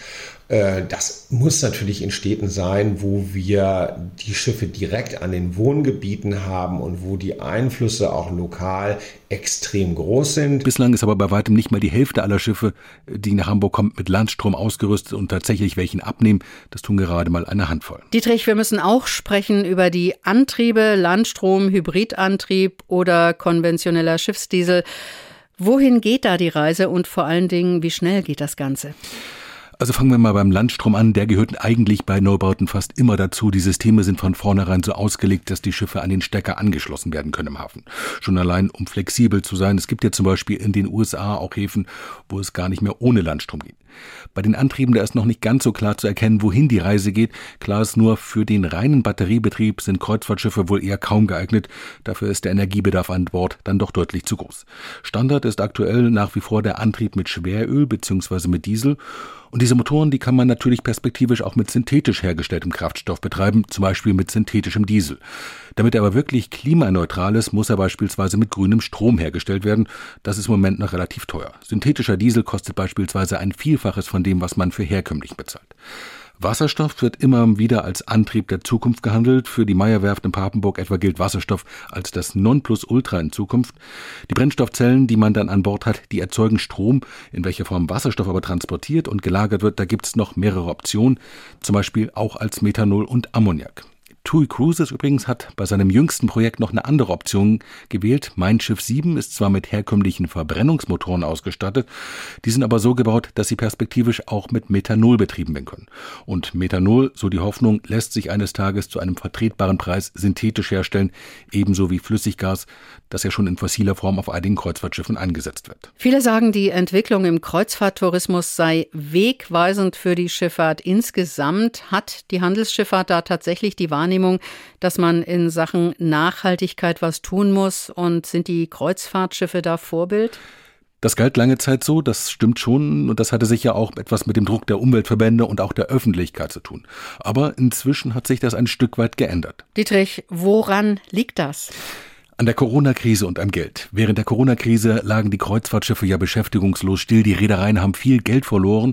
Äh, das muss natürlich in Städten sein, wo wir die Schiffe direkt an den Wohngebieten haben und wo die Einflüsse auch lokal extrem groß sind. Bislang ist aber bei weitem nicht mal die Hälfte aller Schiffe, die nach Hamburg kommen, mit Landstrom ausgerüstet und tatsächlich welchen abnehmen. Das tun gerade mal eine Handvoll. Dietrich, wir müssen auch sprechen über die Antriebe, Landstrom, Hybridantrieb oder konventioneller Schiffsdiesel. Wohin geht da die Reise und vor allen Dingen, wie schnell geht das Ganze? Also fangen wir mal beim Landstrom an. Der gehört eigentlich bei Neubauten fast immer dazu. Die Systeme sind von vornherein so ausgelegt, dass die Schiffe an den Stecker angeschlossen werden können im Hafen. Schon allein, um flexibel zu sein. Es gibt ja zum Beispiel in den USA auch Häfen, wo es gar nicht mehr ohne Landstrom geht. Bei den Antrieben, da ist noch nicht ganz so klar zu erkennen, wohin die Reise geht. Klar ist nur, für den reinen Batteriebetrieb sind Kreuzfahrtschiffe wohl eher kaum geeignet. Dafür ist der Energiebedarf an Bord dann doch deutlich zu groß. Standard ist aktuell nach wie vor der Antrieb mit Schweröl bzw. mit Diesel. Und diese Motoren, die kann man natürlich perspektivisch auch mit synthetisch hergestelltem Kraftstoff betreiben, zum Beispiel mit synthetischem Diesel. Damit er aber wirklich klimaneutral ist, muss er beispielsweise mit grünem Strom hergestellt werden. Das ist im Moment noch relativ teuer. Synthetischer Diesel kostet beispielsweise ein Vielfaches von dem, was man für herkömmlich bezahlt. Wasserstoff wird immer wieder als Antrieb der Zukunft gehandelt. Für die Meierwerft in Papenburg etwa gilt Wasserstoff als das Nonplusultra in Zukunft. Die Brennstoffzellen, die man dann an Bord hat, die erzeugen Strom. In welcher Form Wasserstoff aber transportiert und gelagert wird, da gibt es noch mehrere Optionen, zum Beispiel auch als Methanol und Ammoniak. TUI Cruises übrigens hat bei seinem jüngsten Projekt noch eine andere Option gewählt. Mein Schiff 7 ist zwar mit herkömmlichen Verbrennungsmotoren ausgestattet, die sind aber so gebaut, dass sie perspektivisch auch mit Methanol betrieben werden können. Und Methanol, so die Hoffnung, lässt sich eines Tages zu einem vertretbaren Preis synthetisch herstellen, ebenso wie Flüssiggas, das ja schon in fossiler Form auf einigen Kreuzfahrtschiffen eingesetzt wird. Viele sagen, die Entwicklung im Kreuzfahrttourismus sei wegweisend für die Schifffahrt insgesamt. Hat die Handelsschifffahrt da tatsächlich die Wahrnehmung, Wahrnehmung, dass man in Sachen Nachhaltigkeit was tun muss? Und sind die Kreuzfahrtschiffe da Vorbild? Das galt lange Zeit so, das stimmt schon, und das hatte sicher auch etwas mit dem Druck der Umweltverbände und auch der Öffentlichkeit zu tun. Aber inzwischen hat sich das ein Stück weit geändert. Dietrich, woran liegt das? An der Corona-Krise und am Geld. Während der Corona-Krise lagen die Kreuzfahrtschiffe ja beschäftigungslos still. Die Reedereien haben viel Geld verloren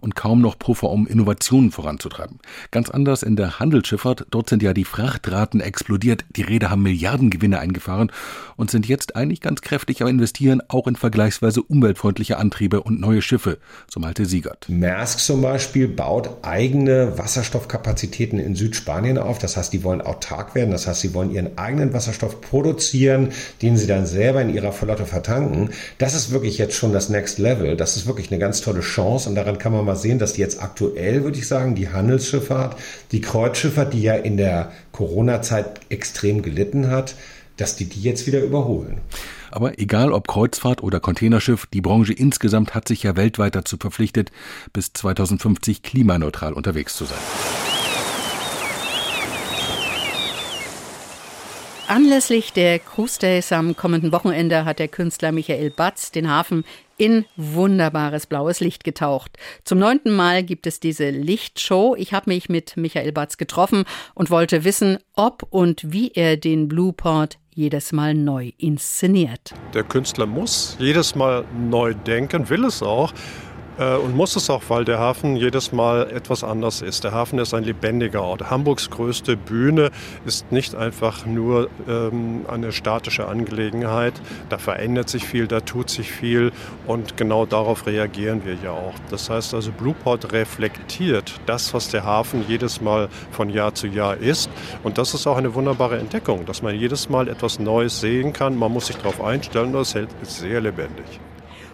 und kaum noch Puffer, um Innovationen voranzutreiben. Ganz anders in der Handelsschifffahrt. Dort sind ja die Frachtraten explodiert. Die Räder haben Milliardengewinne eingefahren und sind jetzt eigentlich ganz kräftig am Investieren, auch in vergleichsweise umweltfreundliche Antriebe und neue Schiffe, so Malte Siegert. Maersk zum Beispiel baut eigene Wasserstoffkapazitäten in Südspanien auf. Das heißt, die wollen autark werden. Das heißt, sie wollen ihren eigenen Wasserstoff produzieren, den sie dann selber in ihrer Flotte vertanken. Das ist wirklich jetzt schon das Next Level. Das ist wirklich eine ganz tolle Chance und daran kann man mal mal sehen, dass jetzt aktuell, würde ich sagen, die Handelsschifffahrt, die Kreuzschifffahrt, die ja in der Corona-Zeit extrem gelitten hat, dass die die jetzt wieder überholen. Aber egal ob Kreuzfahrt oder Containerschiff, die Branche insgesamt hat sich ja weltweit dazu verpflichtet, bis 2050 klimaneutral unterwegs zu sein. Anlässlich der Cruise Days am kommenden Wochenende hat der Künstler Michael Batz den Hafen in wunderbares blaues Licht getaucht. Zum neunten Mal gibt es diese Lichtshow. Ich habe mich mit Michael Batz getroffen und wollte wissen, ob und wie er den Blueport jedes Mal neu inszeniert. Der Künstler muss jedes Mal neu denken, will es auch. Äh, und muss es auch, weil der Hafen jedes Mal etwas anders ist. Der Hafen ist ein lebendiger Ort. Hamburgs größte Bühne ist nicht einfach nur ähm, eine statische Angelegenheit. Da verändert sich viel, da tut sich viel und genau darauf reagieren wir ja auch. Das heißt also, Blueport reflektiert das, was der Hafen jedes Mal von Jahr zu Jahr ist. Und das ist auch eine wunderbare Entdeckung, dass man jedes Mal etwas Neues sehen kann. Man muss sich darauf einstellen, das hält sehr lebendig.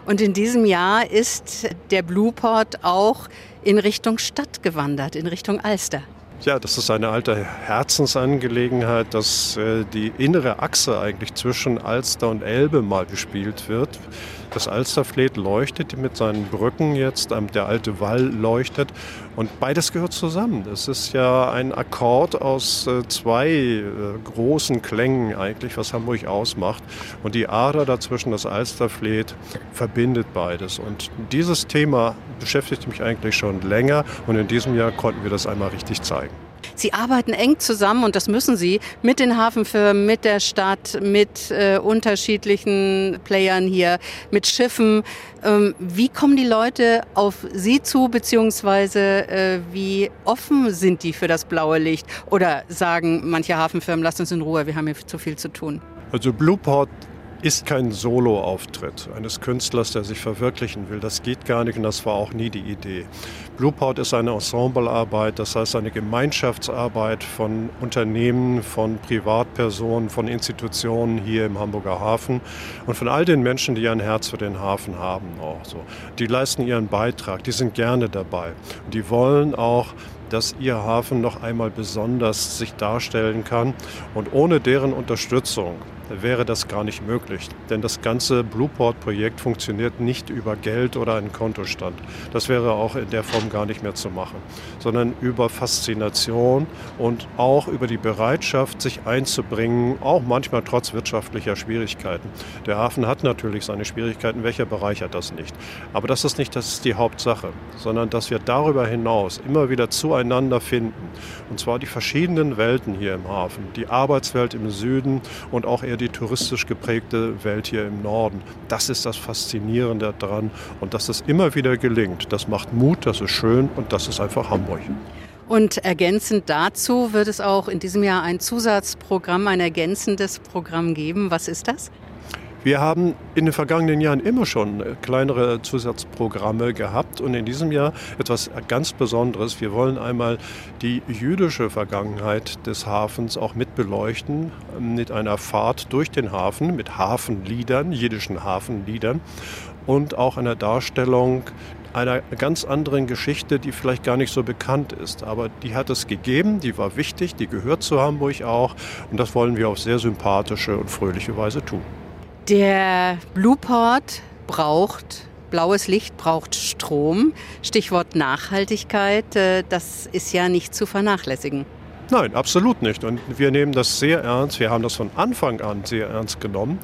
Und in diesem Jahr ist der Blueport auch in Richtung Stadt gewandert, in Richtung Alster. Ja, das ist eine alte Herzensangelegenheit, dass äh, die innere Achse eigentlich zwischen Alster und Elbe mal gespielt wird. Das Alsterfleet leuchtet mit seinen Brücken jetzt, ähm, der alte Wall leuchtet und beides gehört zusammen. Es ist ja ein Akkord aus äh, zwei äh, großen Klängen eigentlich, was Hamburg ausmacht. Und die Ader dazwischen, das Alsterfleet, verbindet beides. Und dieses Thema beschäftigt mich eigentlich schon länger und in diesem Jahr konnten wir das einmal richtig zeigen. Sie arbeiten eng zusammen und das müssen Sie mit den Hafenfirmen, mit der Stadt, mit äh, unterschiedlichen Playern hier, mit Schiffen. Ähm, wie kommen die Leute auf Sie zu, beziehungsweise äh, wie offen sind die für das blaue Licht? Oder sagen manche Hafenfirmen, lasst uns in Ruhe, wir haben hier zu viel zu tun? Also Blueport ist kein Soloauftritt eines Künstlers, der sich verwirklichen will. Das geht gar nicht und das war auch nie die Idee. Blueport ist eine Ensemblearbeit, das heißt eine Gemeinschaftsarbeit von Unternehmen, von Privatpersonen, von Institutionen hier im Hamburger Hafen und von all den Menschen, die ein Herz für den Hafen haben. Auch so. Die leisten ihren Beitrag, die sind gerne dabei. Und die wollen auch dass ihr Hafen noch einmal besonders sich darstellen kann. Und ohne deren Unterstützung wäre das gar nicht möglich. Denn das ganze Blueport-Projekt funktioniert nicht über Geld oder einen Kontostand. Das wäre auch in der Form gar nicht mehr zu machen, sondern über Faszination und auch über die Bereitschaft, sich einzubringen, auch manchmal trotz wirtschaftlicher Schwierigkeiten. Der Hafen hat natürlich seine Schwierigkeiten, welcher Bereich hat das nicht? Aber das ist nicht das ist die Hauptsache, sondern dass wir darüber hinaus immer wieder zueinander finden. Und zwar die verschiedenen Welten hier im Hafen, die Arbeitswelt im Süden und auch eher die touristisch geprägte Welt hier im Norden. Das ist das Faszinierende daran und dass es immer wieder gelingt. Das macht Mut, das ist schön und das ist einfach Hamburg. Und ergänzend dazu wird es auch in diesem Jahr ein Zusatzprogramm, ein ergänzendes Programm geben. Was ist das? Wir haben in den vergangenen Jahren immer schon kleinere Zusatzprogramme gehabt und in diesem Jahr etwas ganz Besonderes. Wir wollen einmal die jüdische Vergangenheit des Hafens auch mit beleuchten, mit einer Fahrt durch den Hafen, mit Hafenliedern, jiddischen Hafenliedern und auch einer Darstellung einer ganz anderen Geschichte, die vielleicht gar nicht so bekannt ist. Aber die hat es gegeben, die war wichtig, die gehört zu Hamburg auch und das wollen wir auf sehr sympathische und fröhliche Weise tun. Der Blueport braucht blaues Licht, braucht Strom. Stichwort Nachhaltigkeit, äh, das ist ja nicht zu vernachlässigen. Nein, absolut nicht. Und wir nehmen das sehr ernst. Wir haben das von Anfang an sehr ernst genommen.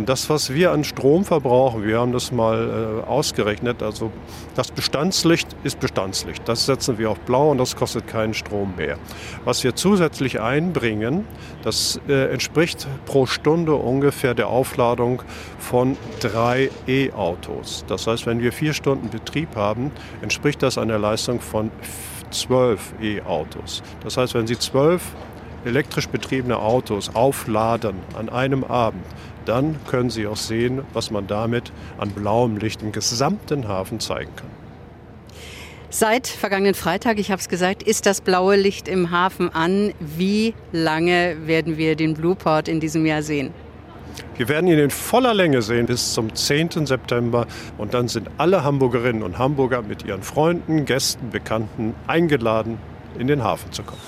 Und das, was wir an Strom verbrauchen, wir haben das mal äh, ausgerechnet, also das Bestandslicht ist Bestandslicht. Das setzen wir auf blau und das kostet keinen Strom mehr. Was wir zusätzlich einbringen, das äh, entspricht pro Stunde ungefähr der Aufladung von drei E-Autos. Das heißt, wenn wir vier Stunden Betrieb haben, entspricht das einer Leistung von zwölf E-Autos. Das heißt, wenn Sie zwölf elektrisch betriebene Autos aufladen an einem Abend, dann können Sie auch sehen, was man damit an blauem Licht im gesamten Hafen zeigen kann. Seit vergangenen Freitag, ich habe es gesagt, ist das blaue Licht im Hafen an. Wie lange werden wir den Blueport in diesem Jahr sehen? Wir werden ihn in voller Länge sehen bis zum 10. September und dann sind alle Hamburgerinnen und Hamburger mit ihren Freunden, Gästen, Bekannten eingeladen, in den Hafen zu kommen.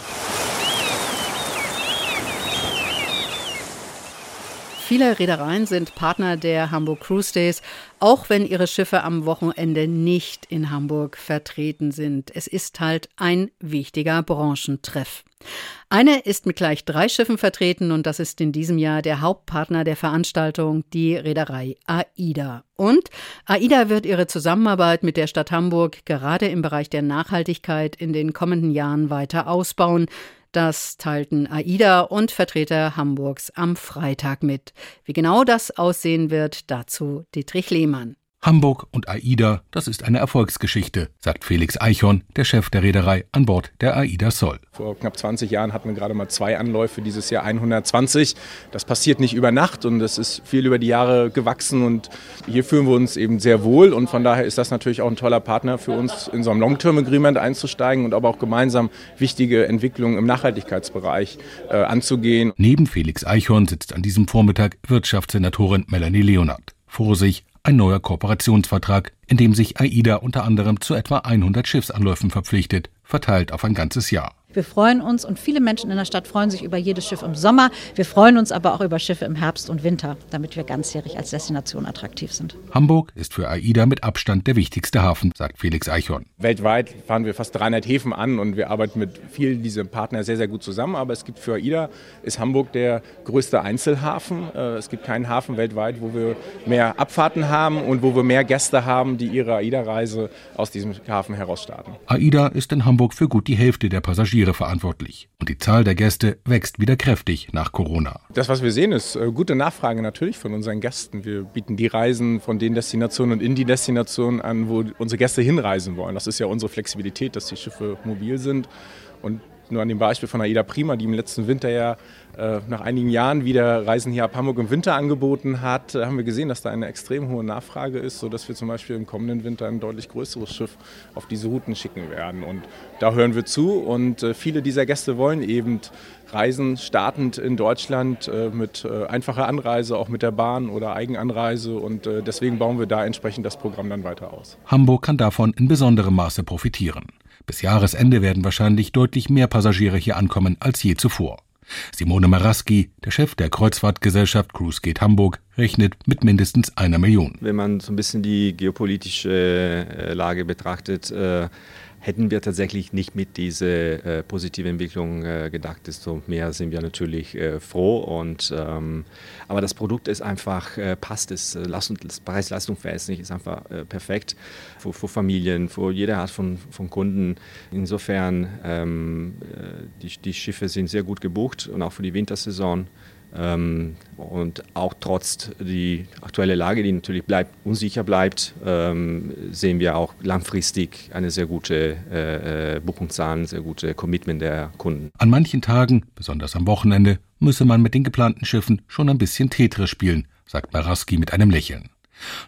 Viele Reedereien sind Partner der Hamburg Cruise Days, auch wenn ihre Schiffe am Wochenende nicht in Hamburg vertreten sind. Es ist halt ein wichtiger Branchentreff. Eine ist mit gleich drei Schiffen vertreten und das ist in diesem Jahr der Hauptpartner der Veranstaltung, die Reederei AIDA. Und AIDA wird ihre Zusammenarbeit mit der Stadt Hamburg gerade im Bereich der Nachhaltigkeit in den kommenden Jahren weiter ausbauen. Das teilten AIDA und Vertreter Hamburgs am Freitag mit. Wie genau das aussehen wird, dazu Dietrich Lehmann. Hamburg und AIDA, das ist eine Erfolgsgeschichte, sagt Felix Eichhorn, der Chef der Reederei an Bord der AIDA Sol. Vor knapp 20 Jahren hatten wir gerade mal zwei Anläufe, dieses Jahr 120. Das passiert nicht über Nacht und das ist viel über die Jahre gewachsen und hier fühlen wir uns eben sehr wohl und von daher ist das natürlich auch ein toller Partner für uns, in so einem Long-Term-Agreement einzusteigen und aber auch gemeinsam wichtige Entwicklungen im Nachhaltigkeitsbereich äh, anzugehen. Neben Felix Eichhorn sitzt an diesem Vormittag Wirtschaftssenatorin Melanie Leonard. Vor sich ein neuer Kooperationsvertrag, in dem sich AIDA unter anderem zu etwa 100 Schiffsanläufen verpflichtet, verteilt auf ein ganzes Jahr. Wir freuen uns und viele Menschen in der Stadt freuen sich über jedes Schiff im Sommer. Wir freuen uns aber auch über Schiffe im Herbst und Winter, damit wir ganzjährig als Destination attraktiv sind. Hamburg ist für AIDA mit Abstand der wichtigste Hafen, sagt Felix Eichhorn. Weltweit fahren wir fast 300 Häfen an und wir arbeiten mit vielen dieser Partner sehr, sehr gut zusammen. Aber es gibt für AIDA, ist Hamburg der größte Einzelhafen. Äh, es gibt keinen Hafen weltweit, wo wir mehr Abfahrten haben und wo wir mehr Gäste haben, die ihre AIDA-Reise aus diesem Hafen heraus starten. AIDA ist in Hamburg für gut die Hälfte der Passagiere verantwortlich. Und die Zahl der Gäste wächst wieder kräftig nach Corona. Das, was wir sehen, ist äh, gute Nachfrage natürlich von unseren Gästen. Wir bieten die Reisen von den Destinationen und in die Destinationen an, wo unsere Gäste hinreisen wollen. Das ist ja unsere Flexibilität, dass die Schiffe mobil sind. Und nur an dem Beispiel von Aida Prima, die im letzten Winter ja äh, nach einigen Jahren wieder Reisen hier ab Hamburg im Winter angeboten hat, haben wir gesehen, dass da eine extrem hohe Nachfrage ist, sodass wir zum Beispiel im kommenden Winter ein deutlich größeres Schiff auf diese Routen schicken werden. Und da hören wir zu und äh, viele dieser Gäste wollen eben Reisen startend in Deutschland äh, mit äh, einfacher Anreise, auch mit der Bahn oder Eigenanreise und äh, deswegen bauen wir da entsprechend das Programm dann weiter aus. Hamburg kann davon in besonderem Maße profitieren. Bis Jahresende werden wahrscheinlich deutlich mehr Passagiere hier ankommen als je zuvor. Simone Maraski, der Chef der Kreuzfahrtgesellschaft CruiseGate Hamburg, rechnet mit mindestens einer Million. Wenn man so ein bisschen die geopolitische äh, Lage betrachtet, äh, hätten wir tatsächlich nicht mit dieser äh, positiven Entwicklung äh, gedacht. Desto mehr sind wir natürlich äh, froh. Und, ähm, aber das Produkt ist einfach, äh, passt, das, äh, das Preis-Leistung-Verhältnis ist einfach äh, perfekt für, für, Familien, für jede Art von, von Kunden. Insofern, ähm, die, die Schiffe sind sehr gut gebucht und auch für die Wintersaison. Ähm, und auch trotz die aktuelle Lage, die natürlich bleibt, unsicher bleibt, ähm, sehen wir auch langfristig eine sehr gute äh, äh, Buchungszahlen, sehr gute Commitment der Kunden. An manchen Tagen, besonders am Wochenende, müsse man mit den geplanten Schiffen schon ein bisschen Tetris spielen, sagt Maraski mit einem Lächeln.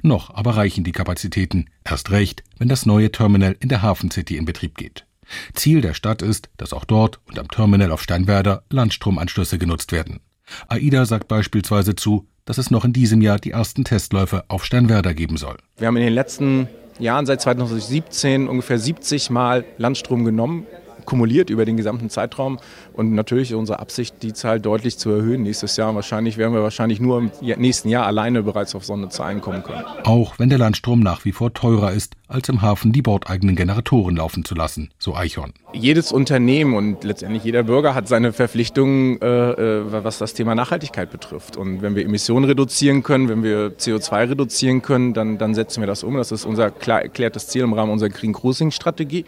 Noch aber reichen die Kapazitäten, erst recht, wenn das neue Terminal in der Hafen City in Betrieb geht. Ziel der Stadt ist, dass auch dort und am Terminal auf Steinwerder Landstromanschlüsse genutzt werden. AIDA sagt beispielsweise zu, dass es noch in diesem Jahr die ersten Testläufe auf Sternwerder geben soll. Wir haben in den letzten Jahren seit 2017 ungefähr 70 Mal Landstrom genommen kumuliert über den gesamten Zeitraum. Und natürlich unsere Absicht, die Zahl deutlich zu erhöhen nächstes Jahr. wahrscheinlich werden wir wahrscheinlich nur im nächsten Jahr alleine bereits auf so eine Zahlen kommen können. Auch wenn der Landstrom nach wie vor teurer ist, als im Hafen die bordeigenen Generatoren laufen zu lassen, so Eichhorn. Jedes Unternehmen und letztendlich jeder Bürger hat seine Verpflichtungen, äh, äh was das Thema Nachhaltigkeit betrifft. Und wenn wir Emissionen reduzieren können, wenn wir CO2 reduzieren können, dann, dann setzen wir das um. Das ist unser klar erklärtes Ziel im Rahmen unserer Green Cruising Strategie.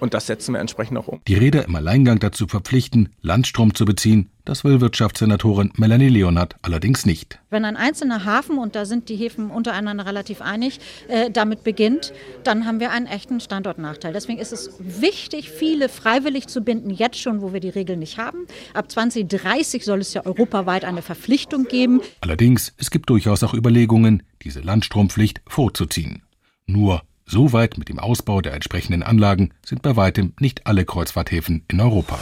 Und das setzen wir entsprechend auch um. Die Räder im Alleingang dazu verpflichten, Landstrom zu beziehen, das will Wirtschaftssenatorin Melanie Leonhardt allerdings nicht. Wenn ein einzelner Hafen, und da sind die Häfen untereinander relativ einig, äh, damit beginnt, dann haben wir einen echten Standortnachteil. Deswegen ist es wichtig, viele freiwillig zu binden, jetzt schon, wo wir die Regeln nicht haben. Ab 2030 soll es ja europaweit eine Verpflichtung geben. Allerdings, es gibt durchaus auch Überlegungen, diese Landstrompflicht vorzuziehen. Nur so weit mit dem Ausbau der entsprechenden Anlagen sind bei weitem nicht alle Kreuzfahrthäfen in Europa.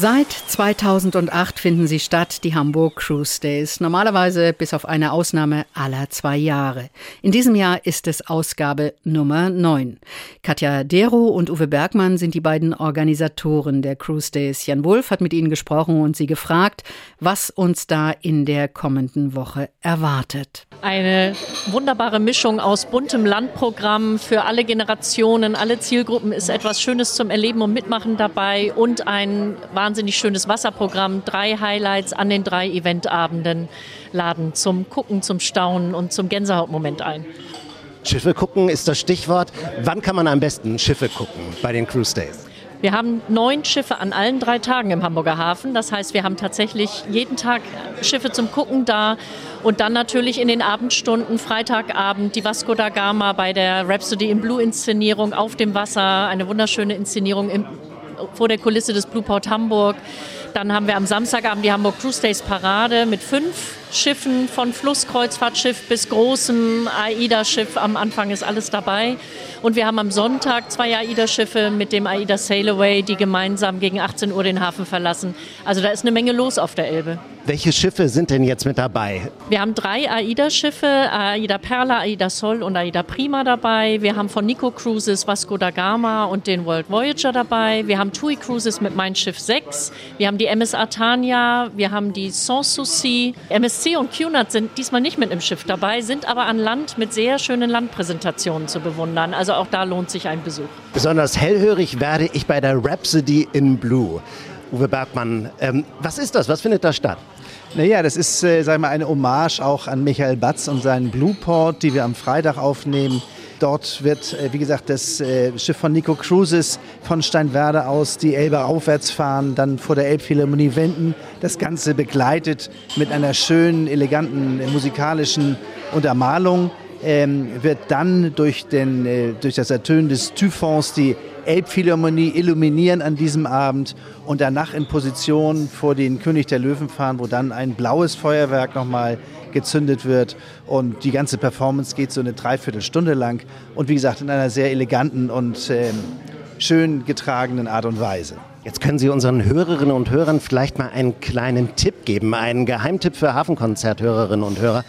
Seit 2008 finden sie statt, die Hamburg Cruise Days. Normalerweise bis auf eine Ausnahme aller zwei Jahre. In diesem Jahr ist es Ausgabe Nummer 9. Katja Dero und Uwe Bergmann sind die beiden Organisatoren der Cruise Days. Jan Wulff hat mit ihnen gesprochen und sie gefragt, was uns da in der kommenden Woche erwartet. Eine wunderbare Mischung aus buntem Landprogramm für alle Generationen, alle Zielgruppen ist etwas Schönes zum Erleben und Mitmachen dabei und ein wahnsinnig schönes Wasserprogramm. Drei Highlights an den drei Eventabenden laden zum Gucken, zum Staunen und zum Gänsehautmoment ein. Schiffe gucken ist das Stichwort. Wann kann man am besten Schiffe gucken bei den Cruise Days? Wir haben neun Schiffe an allen drei Tagen im Hamburger Hafen. Das heißt, wir haben tatsächlich jeden Tag Schiffe zum Gucken da. Und dann natürlich in den Abendstunden, Freitagabend, die Vasco da Gama bei der Rhapsody in Blue Inszenierung auf dem Wasser. Eine wunderschöne Inszenierung im vor der Kulisse des Blue Port Hamburg. Dann haben wir am Samstagabend die Hamburg Cruise Days Parade mit fünf Schiffen, von Flusskreuzfahrtschiff bis großem AIDA-Schiff. Am Anfang ist alles dabei. Und wir haben am Sonntag zwei AIDA-Schiffe mit dem AIDA Sail Away, die gemeinsam gegen 18 Uhr den Hafen verlassen. Also da ist eine Menge los auf der Elbe. Welche Schiffe sind denn jetzt mit dabei? Wir haben drei AIDA-Schiffe, AIDA Perla, AIDA Sol und AIDA Prima dabei. Wir haben von Nico Cruises Vasco da Gama und den World Voyager dabei. Wir haben TUI Cruises mit Mein Schiff 6. Wir haben die MS Artania, wir haben die Sans Souci. MSC und QNAT sind diesmal nicht mit im Schiff dabei, sind aber an Land mit sehr schönen Landpräsentationen zu bewundern. Also auch da lohnt sich ein Besuch. Besonders hellhörig werde ich bei der Rhapsody in Blue. Uwe Bergmann, ähm, was ist das? Was findet da statt? Naja, das ist, äh, sagen wir, eine Hommage auch an Michael Batz und seinen Blueport, die wir am Freitag aufnehmen. Dort wird, äh, wie gesagt, das äh, Schiff von Nico Cruises von Steinwerder aus die Elbe aufwärts fahren, dann vor der Elbphilharmonie wenden. Das Ganze begleitet mit einer schönen, eleganten musikalischen Untermalung. Ähm, wird dann durch, den, äh, durch das Ertönen des Typhons die Elbphilharmonie illuminieren an diesem Abend und danach in Position vor den König der Löwen fahren, wo dann ein blaues Feuerwerk nochmal gezündet wird. Und die ganze Performance geht so eine Dreiviertelstunde lang und wie gesagt in einer sehr eleganten und ähm, schön getragenen Art und Weise. Jetzt können Sie unseren Hörerinnen und Hörern vielleicht mal einen kleinen Tipp geben, einen Geheimtipp für Hafenkonzerthörerinnen und Hörer.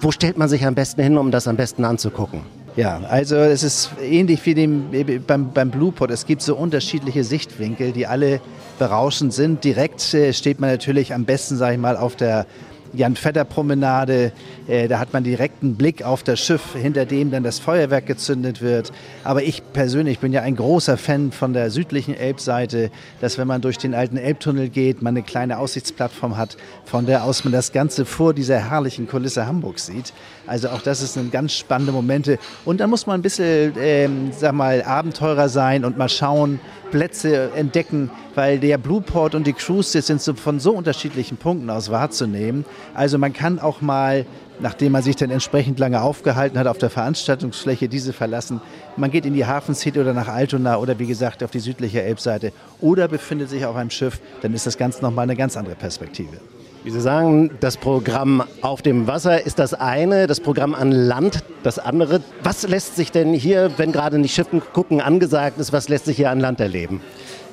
Wo stellt man sich am besten hin, um das am besten anzugucken? Ja, also es ist ähnlich wie dem, beim, beim Bluepot. Es gibt so unterschiedliche Sichtwinkel, die alle berauschend sind. Direkt äh, steht man natürlich am besten, sage ich mal, auf der Jan-Vetter-Promenade. Äh, da hat man direkten Blick auf das Schiff, hinter dem dann das Feuerwerk gezündet wird. Aber ich persönlich bin ja ein großer Fan von der südlichen Elbseite, dass wenn man durch den alten Elbtunnel geht, man eine kleine Aussichtsplattform hat, von der aus man das Ganze vor dieser herrlichen Kulisse Hamburg sieht. Also auch das sind ganz spannende Momente. Und da muss man ein bisschen, ähm, sag mal, Abenteurer sein und mal schauen, Plätze entdecken, weil der Blueport und die Cruise sind so von so unterschiedlichen Punkten aus wahrzunehmen. Also man kann auch mal, nachdem man sich dann entsprechend lange aufgehalten hat, auf der Veranstaltungsfläche diese verlassen. Man geht in die Hafen City oder nach Altona oder wie gesagt auf die südliche Elbseite oder befindet sich auf einem Schiff, dann ist das Ganze nochmal eine ganz andere Perspektive. Wie Sie sagen, das Programm auf dem Wasser ist das eine, das Programm an Land das andere. Was lässt sich denn hier, wenn gerade nicht Schiffen gucken angesagt ist, was lässt sich hier an Land erleben?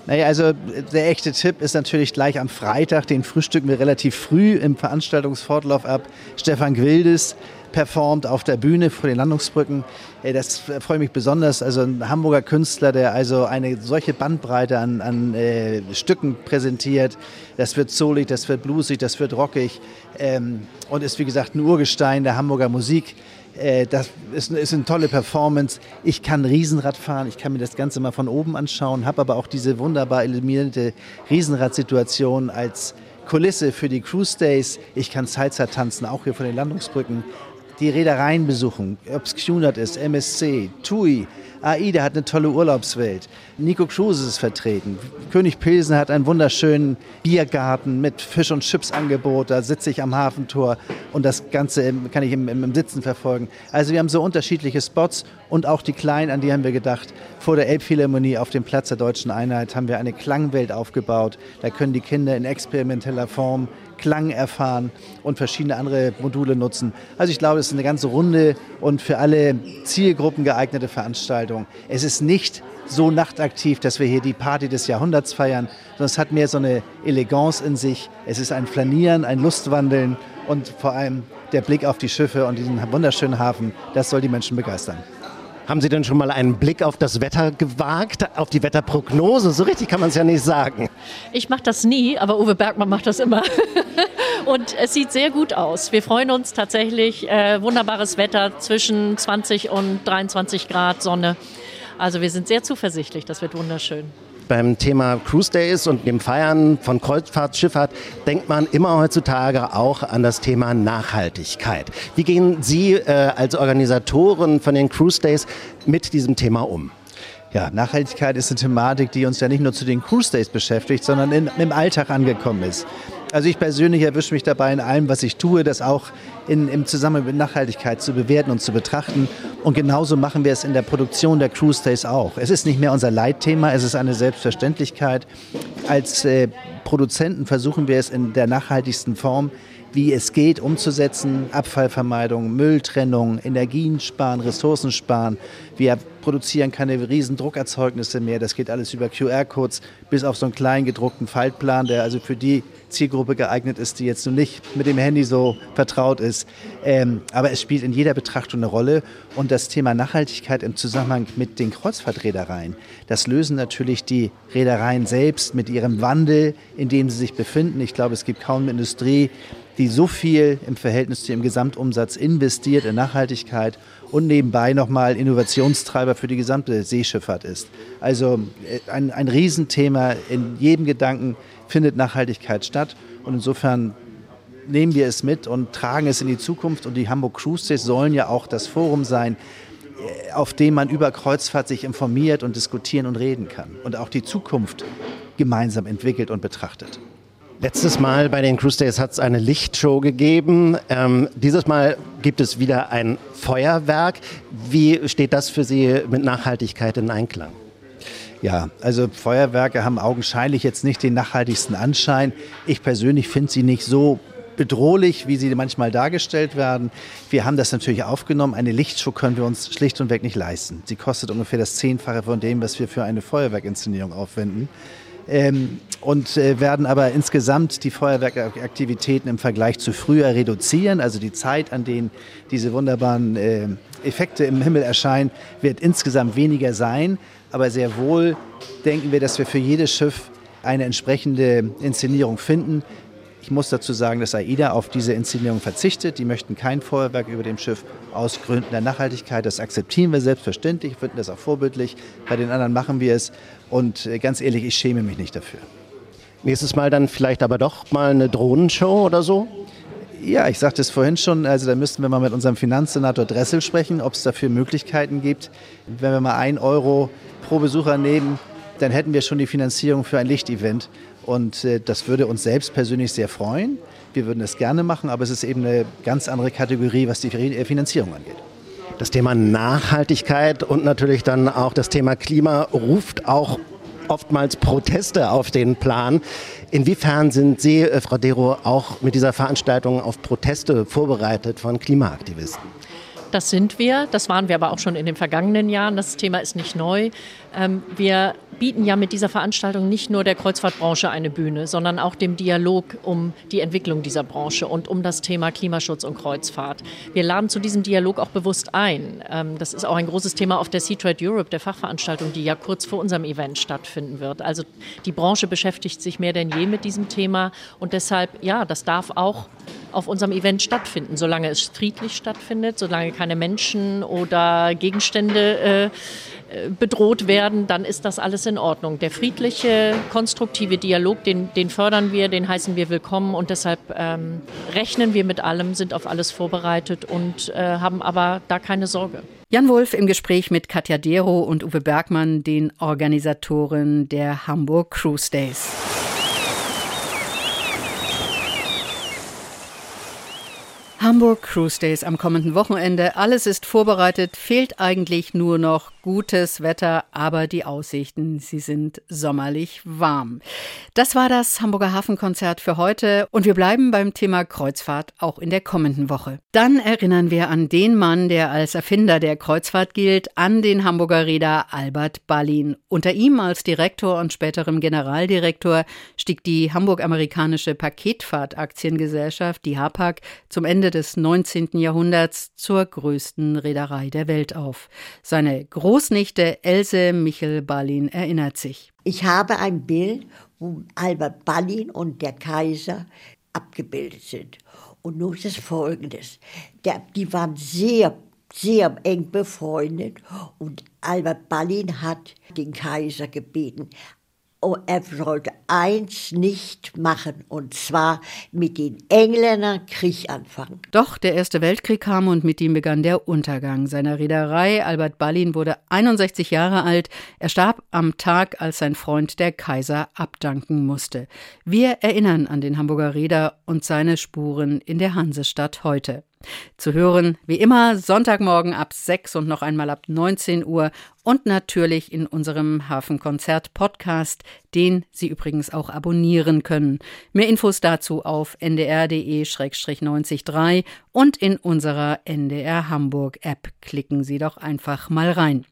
Naja, also der echte Tipp ist natürlich gleich am Freitag, den frühstücken wir relativ früh im Veranstaltungsfortlauf ab. Stefan Gwildes performt auf der Bühne vor den Landungsbrücken. Das freut mich besonders. Also ein Hamburger Künstler, der also eine solche Bandbreite an, an äh, Stücken präsentiert. Das wird soulig, das wird bluesig, das wird rockig ähm, und ist wie gesagt ein Urgestein der Hamburger Musik. Äh, das ist, ist, eine tolle Performance. Ich kann Riesenrad fahren, ich kann mir das Ganze mal von oben anschauen, habe aber auch diese wunderbar illuminierte Riesenradsituation als Kulisse für die Cruise Days. Ich kann Salsa tanzen, auch hier von den Landungsbrücken die Reedereien besuchen, ob es Cunard ist, MSC, TUI, AIDA hat eine tolle Urlaubswelt, Nico Cruises ist vertreten, König Pilsen hat einen wunderschönen Biergarten mit Fisch- und Chips-Angebot, da sitze ich am Hafentor und das Ganze kann ich im, im, Sitzen verfolgen. Also wir haben so unterschiedliche Spots und auch die kleinen, an die haben wir gedacht. Vor der Elbphilharmonie auf dem Platz der Deutschen Einheit haben wir eine Klangwelt aufgebaut, da können die Kinder in experimenteller Form Klang erfahren und verschiedene andere Module nutzen. Also ich glaube, ist eine ganze runde und für alle Zielgruppen geeignete Veranstaltung. Es ist nicht so nachtaktiv, dass wir hier die Party des Jahrhunderts feiern, sondern es hat mehr so eine Eleganz in sich. Es ist ein Flanieren, ein Lustwandeln und vor allem der Blick auf die Schiffe und diesen wunderschönen Hafen, das soll die Menschen begeistern. Haben Sie denn schon mal einen Blick auf das Wetter gewagt, auf die Wetterprognose? So richtig kann man es ja nicht sagen. Ich mache das nie, aber Uwe Bergmann macht das immer. *laughs* und es sieht sehr gut aus. Wir freuen uns tatsächlich. Äh, wunderbares Wetter zwischen 20 und 23 Grad Sonne. Also wir sind sehr zuversichtlich. Das wird wunderschön beim Thema Cruise Days und dem Feiern von Kreuzfahrtschifffahrt denkt man immer heutzutage auch an das Thema Nachhaltigkeit. Wie gehen Sie äh, als Organisatoren von den Cruise Days mit diesem Thema um? Ja, Nachhaltigkeit ist eine Thematik, die uns ja nicht nur zu den Cruise Days beschäftigt, sondern in, im Alltag angekommen ist. Also ich persönlich erwische mich dabei in allem, was ich tue, das auch in, im Zusammenhang mit Nachhaltigkeit zu bewerten und zu betrachten. Und genauso machen wir es in der Produktion der Cruise Days auch. Es ist nicht mehr unser Leitthema, es ist eine Selbstverständlichkeit. Als äh, Produzenten versuchen wir es in der nachhaltigsten Form wie es geht, umzusetzen. Abfallvermeidung, Mülltrennung, Energien sparen, Ressourcen sparen. Wir produzieren keine riesen Druckerzeugnisse mehr. Das geht alles über QR-Codes bis auf so einen kleinen gedruckten Faltplan, der also für die Zielgruppe geeignet ist, die jetzt noch nicht mit dem Handy so vertraut ist. Ähm, aber es spielt in jeder Betrachtung eine Rolle. Und das Thema Nachhaltigkeit im Zusammenhang mit den Kreuzfahrtreedereien, das lösen natürlich die Reedereien selbst mit ihrem Wandel, in dem sie sich befinden. Ich glaube, es gibt kaum eine Industrie, die so viel im Verhältnis zu ihrem Gesamtumsatz investiert in Nachhaltigkeit und nebenbei nochmal Innovationstreiber für die gesamte Seeschifffahrt ist. Also äh, ein, ein Riesenthema. In jedem Gedanken findet Nachhaltigkeit statt. Und insofern nehmen wir es mit und tragen es in die Zukunft. Und die Hamburg Cruise Days sollen ja auch das Forum sein, äh, auf dem man über Kreuzfahrt sich informiert und diskutieren und reden kann. Und auch die Zukunft gemeinsam entwickelt und betrachtet. Letztes Mal bei den Cruise Days hat es eine Lichtshow gegeben. Ähm, dieses Mal gibt es wieder ein Feuerwerk. Wie steht das für Sie mit Nachhaltigkeit in Einklang? Ja, also Feuerwerke haben augenscheinlich jetzt nicht den nachhaltigsten Anschein. Ich persönlich finde sie nicht so bedrohlich, wie sie manchmal dargestellt werden. Wir haben das natürlich aufgenommen. Eine Lichtshow können wir uns schlicht und weg nicht leisten. Sie kostet ungefähr das Zehnfache von dem, was wir für eine Feuerwerkinszenierung aufwenden ähm, und äh, werden aber insgesamt die Feuerwerkaktivitäten im Vergleich zu früher reduzieren. Also die Zeit, an denen diese wunderbaren äh, Effekte im Himmel erscheinen, wird insgesamt weniger sein. Aber sehr wohl denken wir, dass wir für jedes Schiff eine entsprechende Inszenierung finden. Ich muss dazu sagen, dass AIDA auf diese Inszenierung verzichtet. Die möchten kein Feuerwerk über dem Schiff aus Gründen der Nachhaltigkeit. Das akzeptieren wir selbstverständlich, finden das auch vorbildlich. Bei den anderen machen wir es. Und äh, ganz ehrlich, ich schäme mich nicht dafür. Nächstes Mal dann vielleicht aber doch mal eine Drohnenshow oder so? Ja, ich sagte es vorhin schon, also da müssten wir mal mit unserem Finanzsenator Dressel sprechen, ob es dafür Möglichkeiten gibt. Wenn wir mal ein Euro pro Besucher nehmen, dann hätten wir schon die Finanzierung für ein Lichtevent. Und äh, das würde uns selbst persönlich sehr freuen. Wir würden es gerne machen, aber es ist eben eine ganz andere Kategorie, was die äh, Finanzierung angeht. Das Thema Nachhaltigkeit und natürlich dann auch das Thema Klima ruft auch oftmals Proteste auf den Plan. Inwiefern sind Sie, äh, Frau Dero, auch mit dieser Veranstaltung auf Proteste vorbereitet von Klimaaktivisten? Das sind wir. Das waren wir aber auch schon in den vergangenen Jahren. Das Thema ist nicht neu. Ähm, wir bieten ja mit dieser Veranstaltung nicht nur der Kreuzfahrtbranche eine Bühne, sondern auch dem Dialog um die Entwicklung dieser Branche und um das Thema Klimaschutz und Kreuzfahrt. Wir laden zu diesem Dialog auch bewusst ein. Ähm, das ist auch ein großes Thema auf der Sea Trade Europe, der Fachveranstaltung, die ja kurz vor unserem Event stattfinden wird. Also die Branche beschäftigt sich mehr denn je mit diesem Thema und deshalb, ja, das darf auch auf unserem Event stattfinden, solange es friedlich stattfindet, solange keine Menschen oder Gegenstände äh, bedroht werden, dann ist das alles in Ordnung. Der friedliche, konstruktive Dialog, den, den fördern wir, den heißen wir willkommen und deshalb ähm, rechnen wir mit allem, sind auf alles vorbereitet und äh, haben aber da keine Sorge. Jan Wolf im Gespräch mit Katja Dero und Uwe Bergmann, den Organisatoren der Hamburg Cruise Days. Hamburg Cruise Days am kommenden Wochenende. Alles ist vorbereitet, fehlt eigentlich nur noch gutes Wetter, aber die Aussichten, sie sind sommerlich warm. Das war das Hamburger Hafenkonzert für heute und wir bleiben beim Thema Kreuzfahrt auch in der kommenden Woche. Dann erinnern wir an den Mann, der als Erfinder der Kreuzfahrt gilt, an den Hamburger Reeder Albert Ballin. Unter ihm als Direktor und späterem Generaldirektor stieg die Hamburg-amerikanische Paketfahrt-Aktiengesellschaft, die HAPAG, zum Ende des 19. Jahrhunderts zur größten Reederei der Welt auf. Seine Großnichte Else Michel Ballin erinnert sich. Ich habe ein Bild, wo Albert Ballin und der Kaiser abgebildet sind. Und nun ist es folgendes. Der, die waren sehr, sehr eng befreundet und Albert Ballin hat den Kaiser gebeten, er sollte eins nicht machen, und zwar mit den Engländern Krieg anfangen. Doch der Erste Weltkrieg kam und mit ihm begann der Untergang seiner Reederei. Albert Ballin wurde 61 Jahre alt. Er starb am Tag, als sein Freund der Kaiser abdanken musste. Wir erinnern an den Hamburger Reeder und seine Spuren in der Hansestadt heute. Zu hören wie immer Sonntagmorgen ab 6 und noch einmal ab 19 Uhr und natürlich in unserem Hafenkonzert Podcast, den Sie übrigens auch abonnieren können. Mehr Infos dazu auf ndr.de-903 und in unserer NDR Hamburg App. Klicken Sie doch einfach mal rein.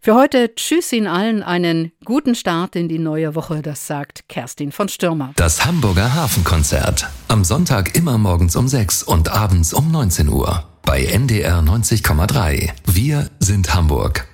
Für heute tschüss Ihnen allen einen guten Start in die neue Woche, das sagt Kerstin von Stürmer. Das Hamburger Hafenkonzert. Am Sonntag immer morgens um 6 und abends um 19 Uhr. Bei NDR 90,3. Wir sind Hamburg.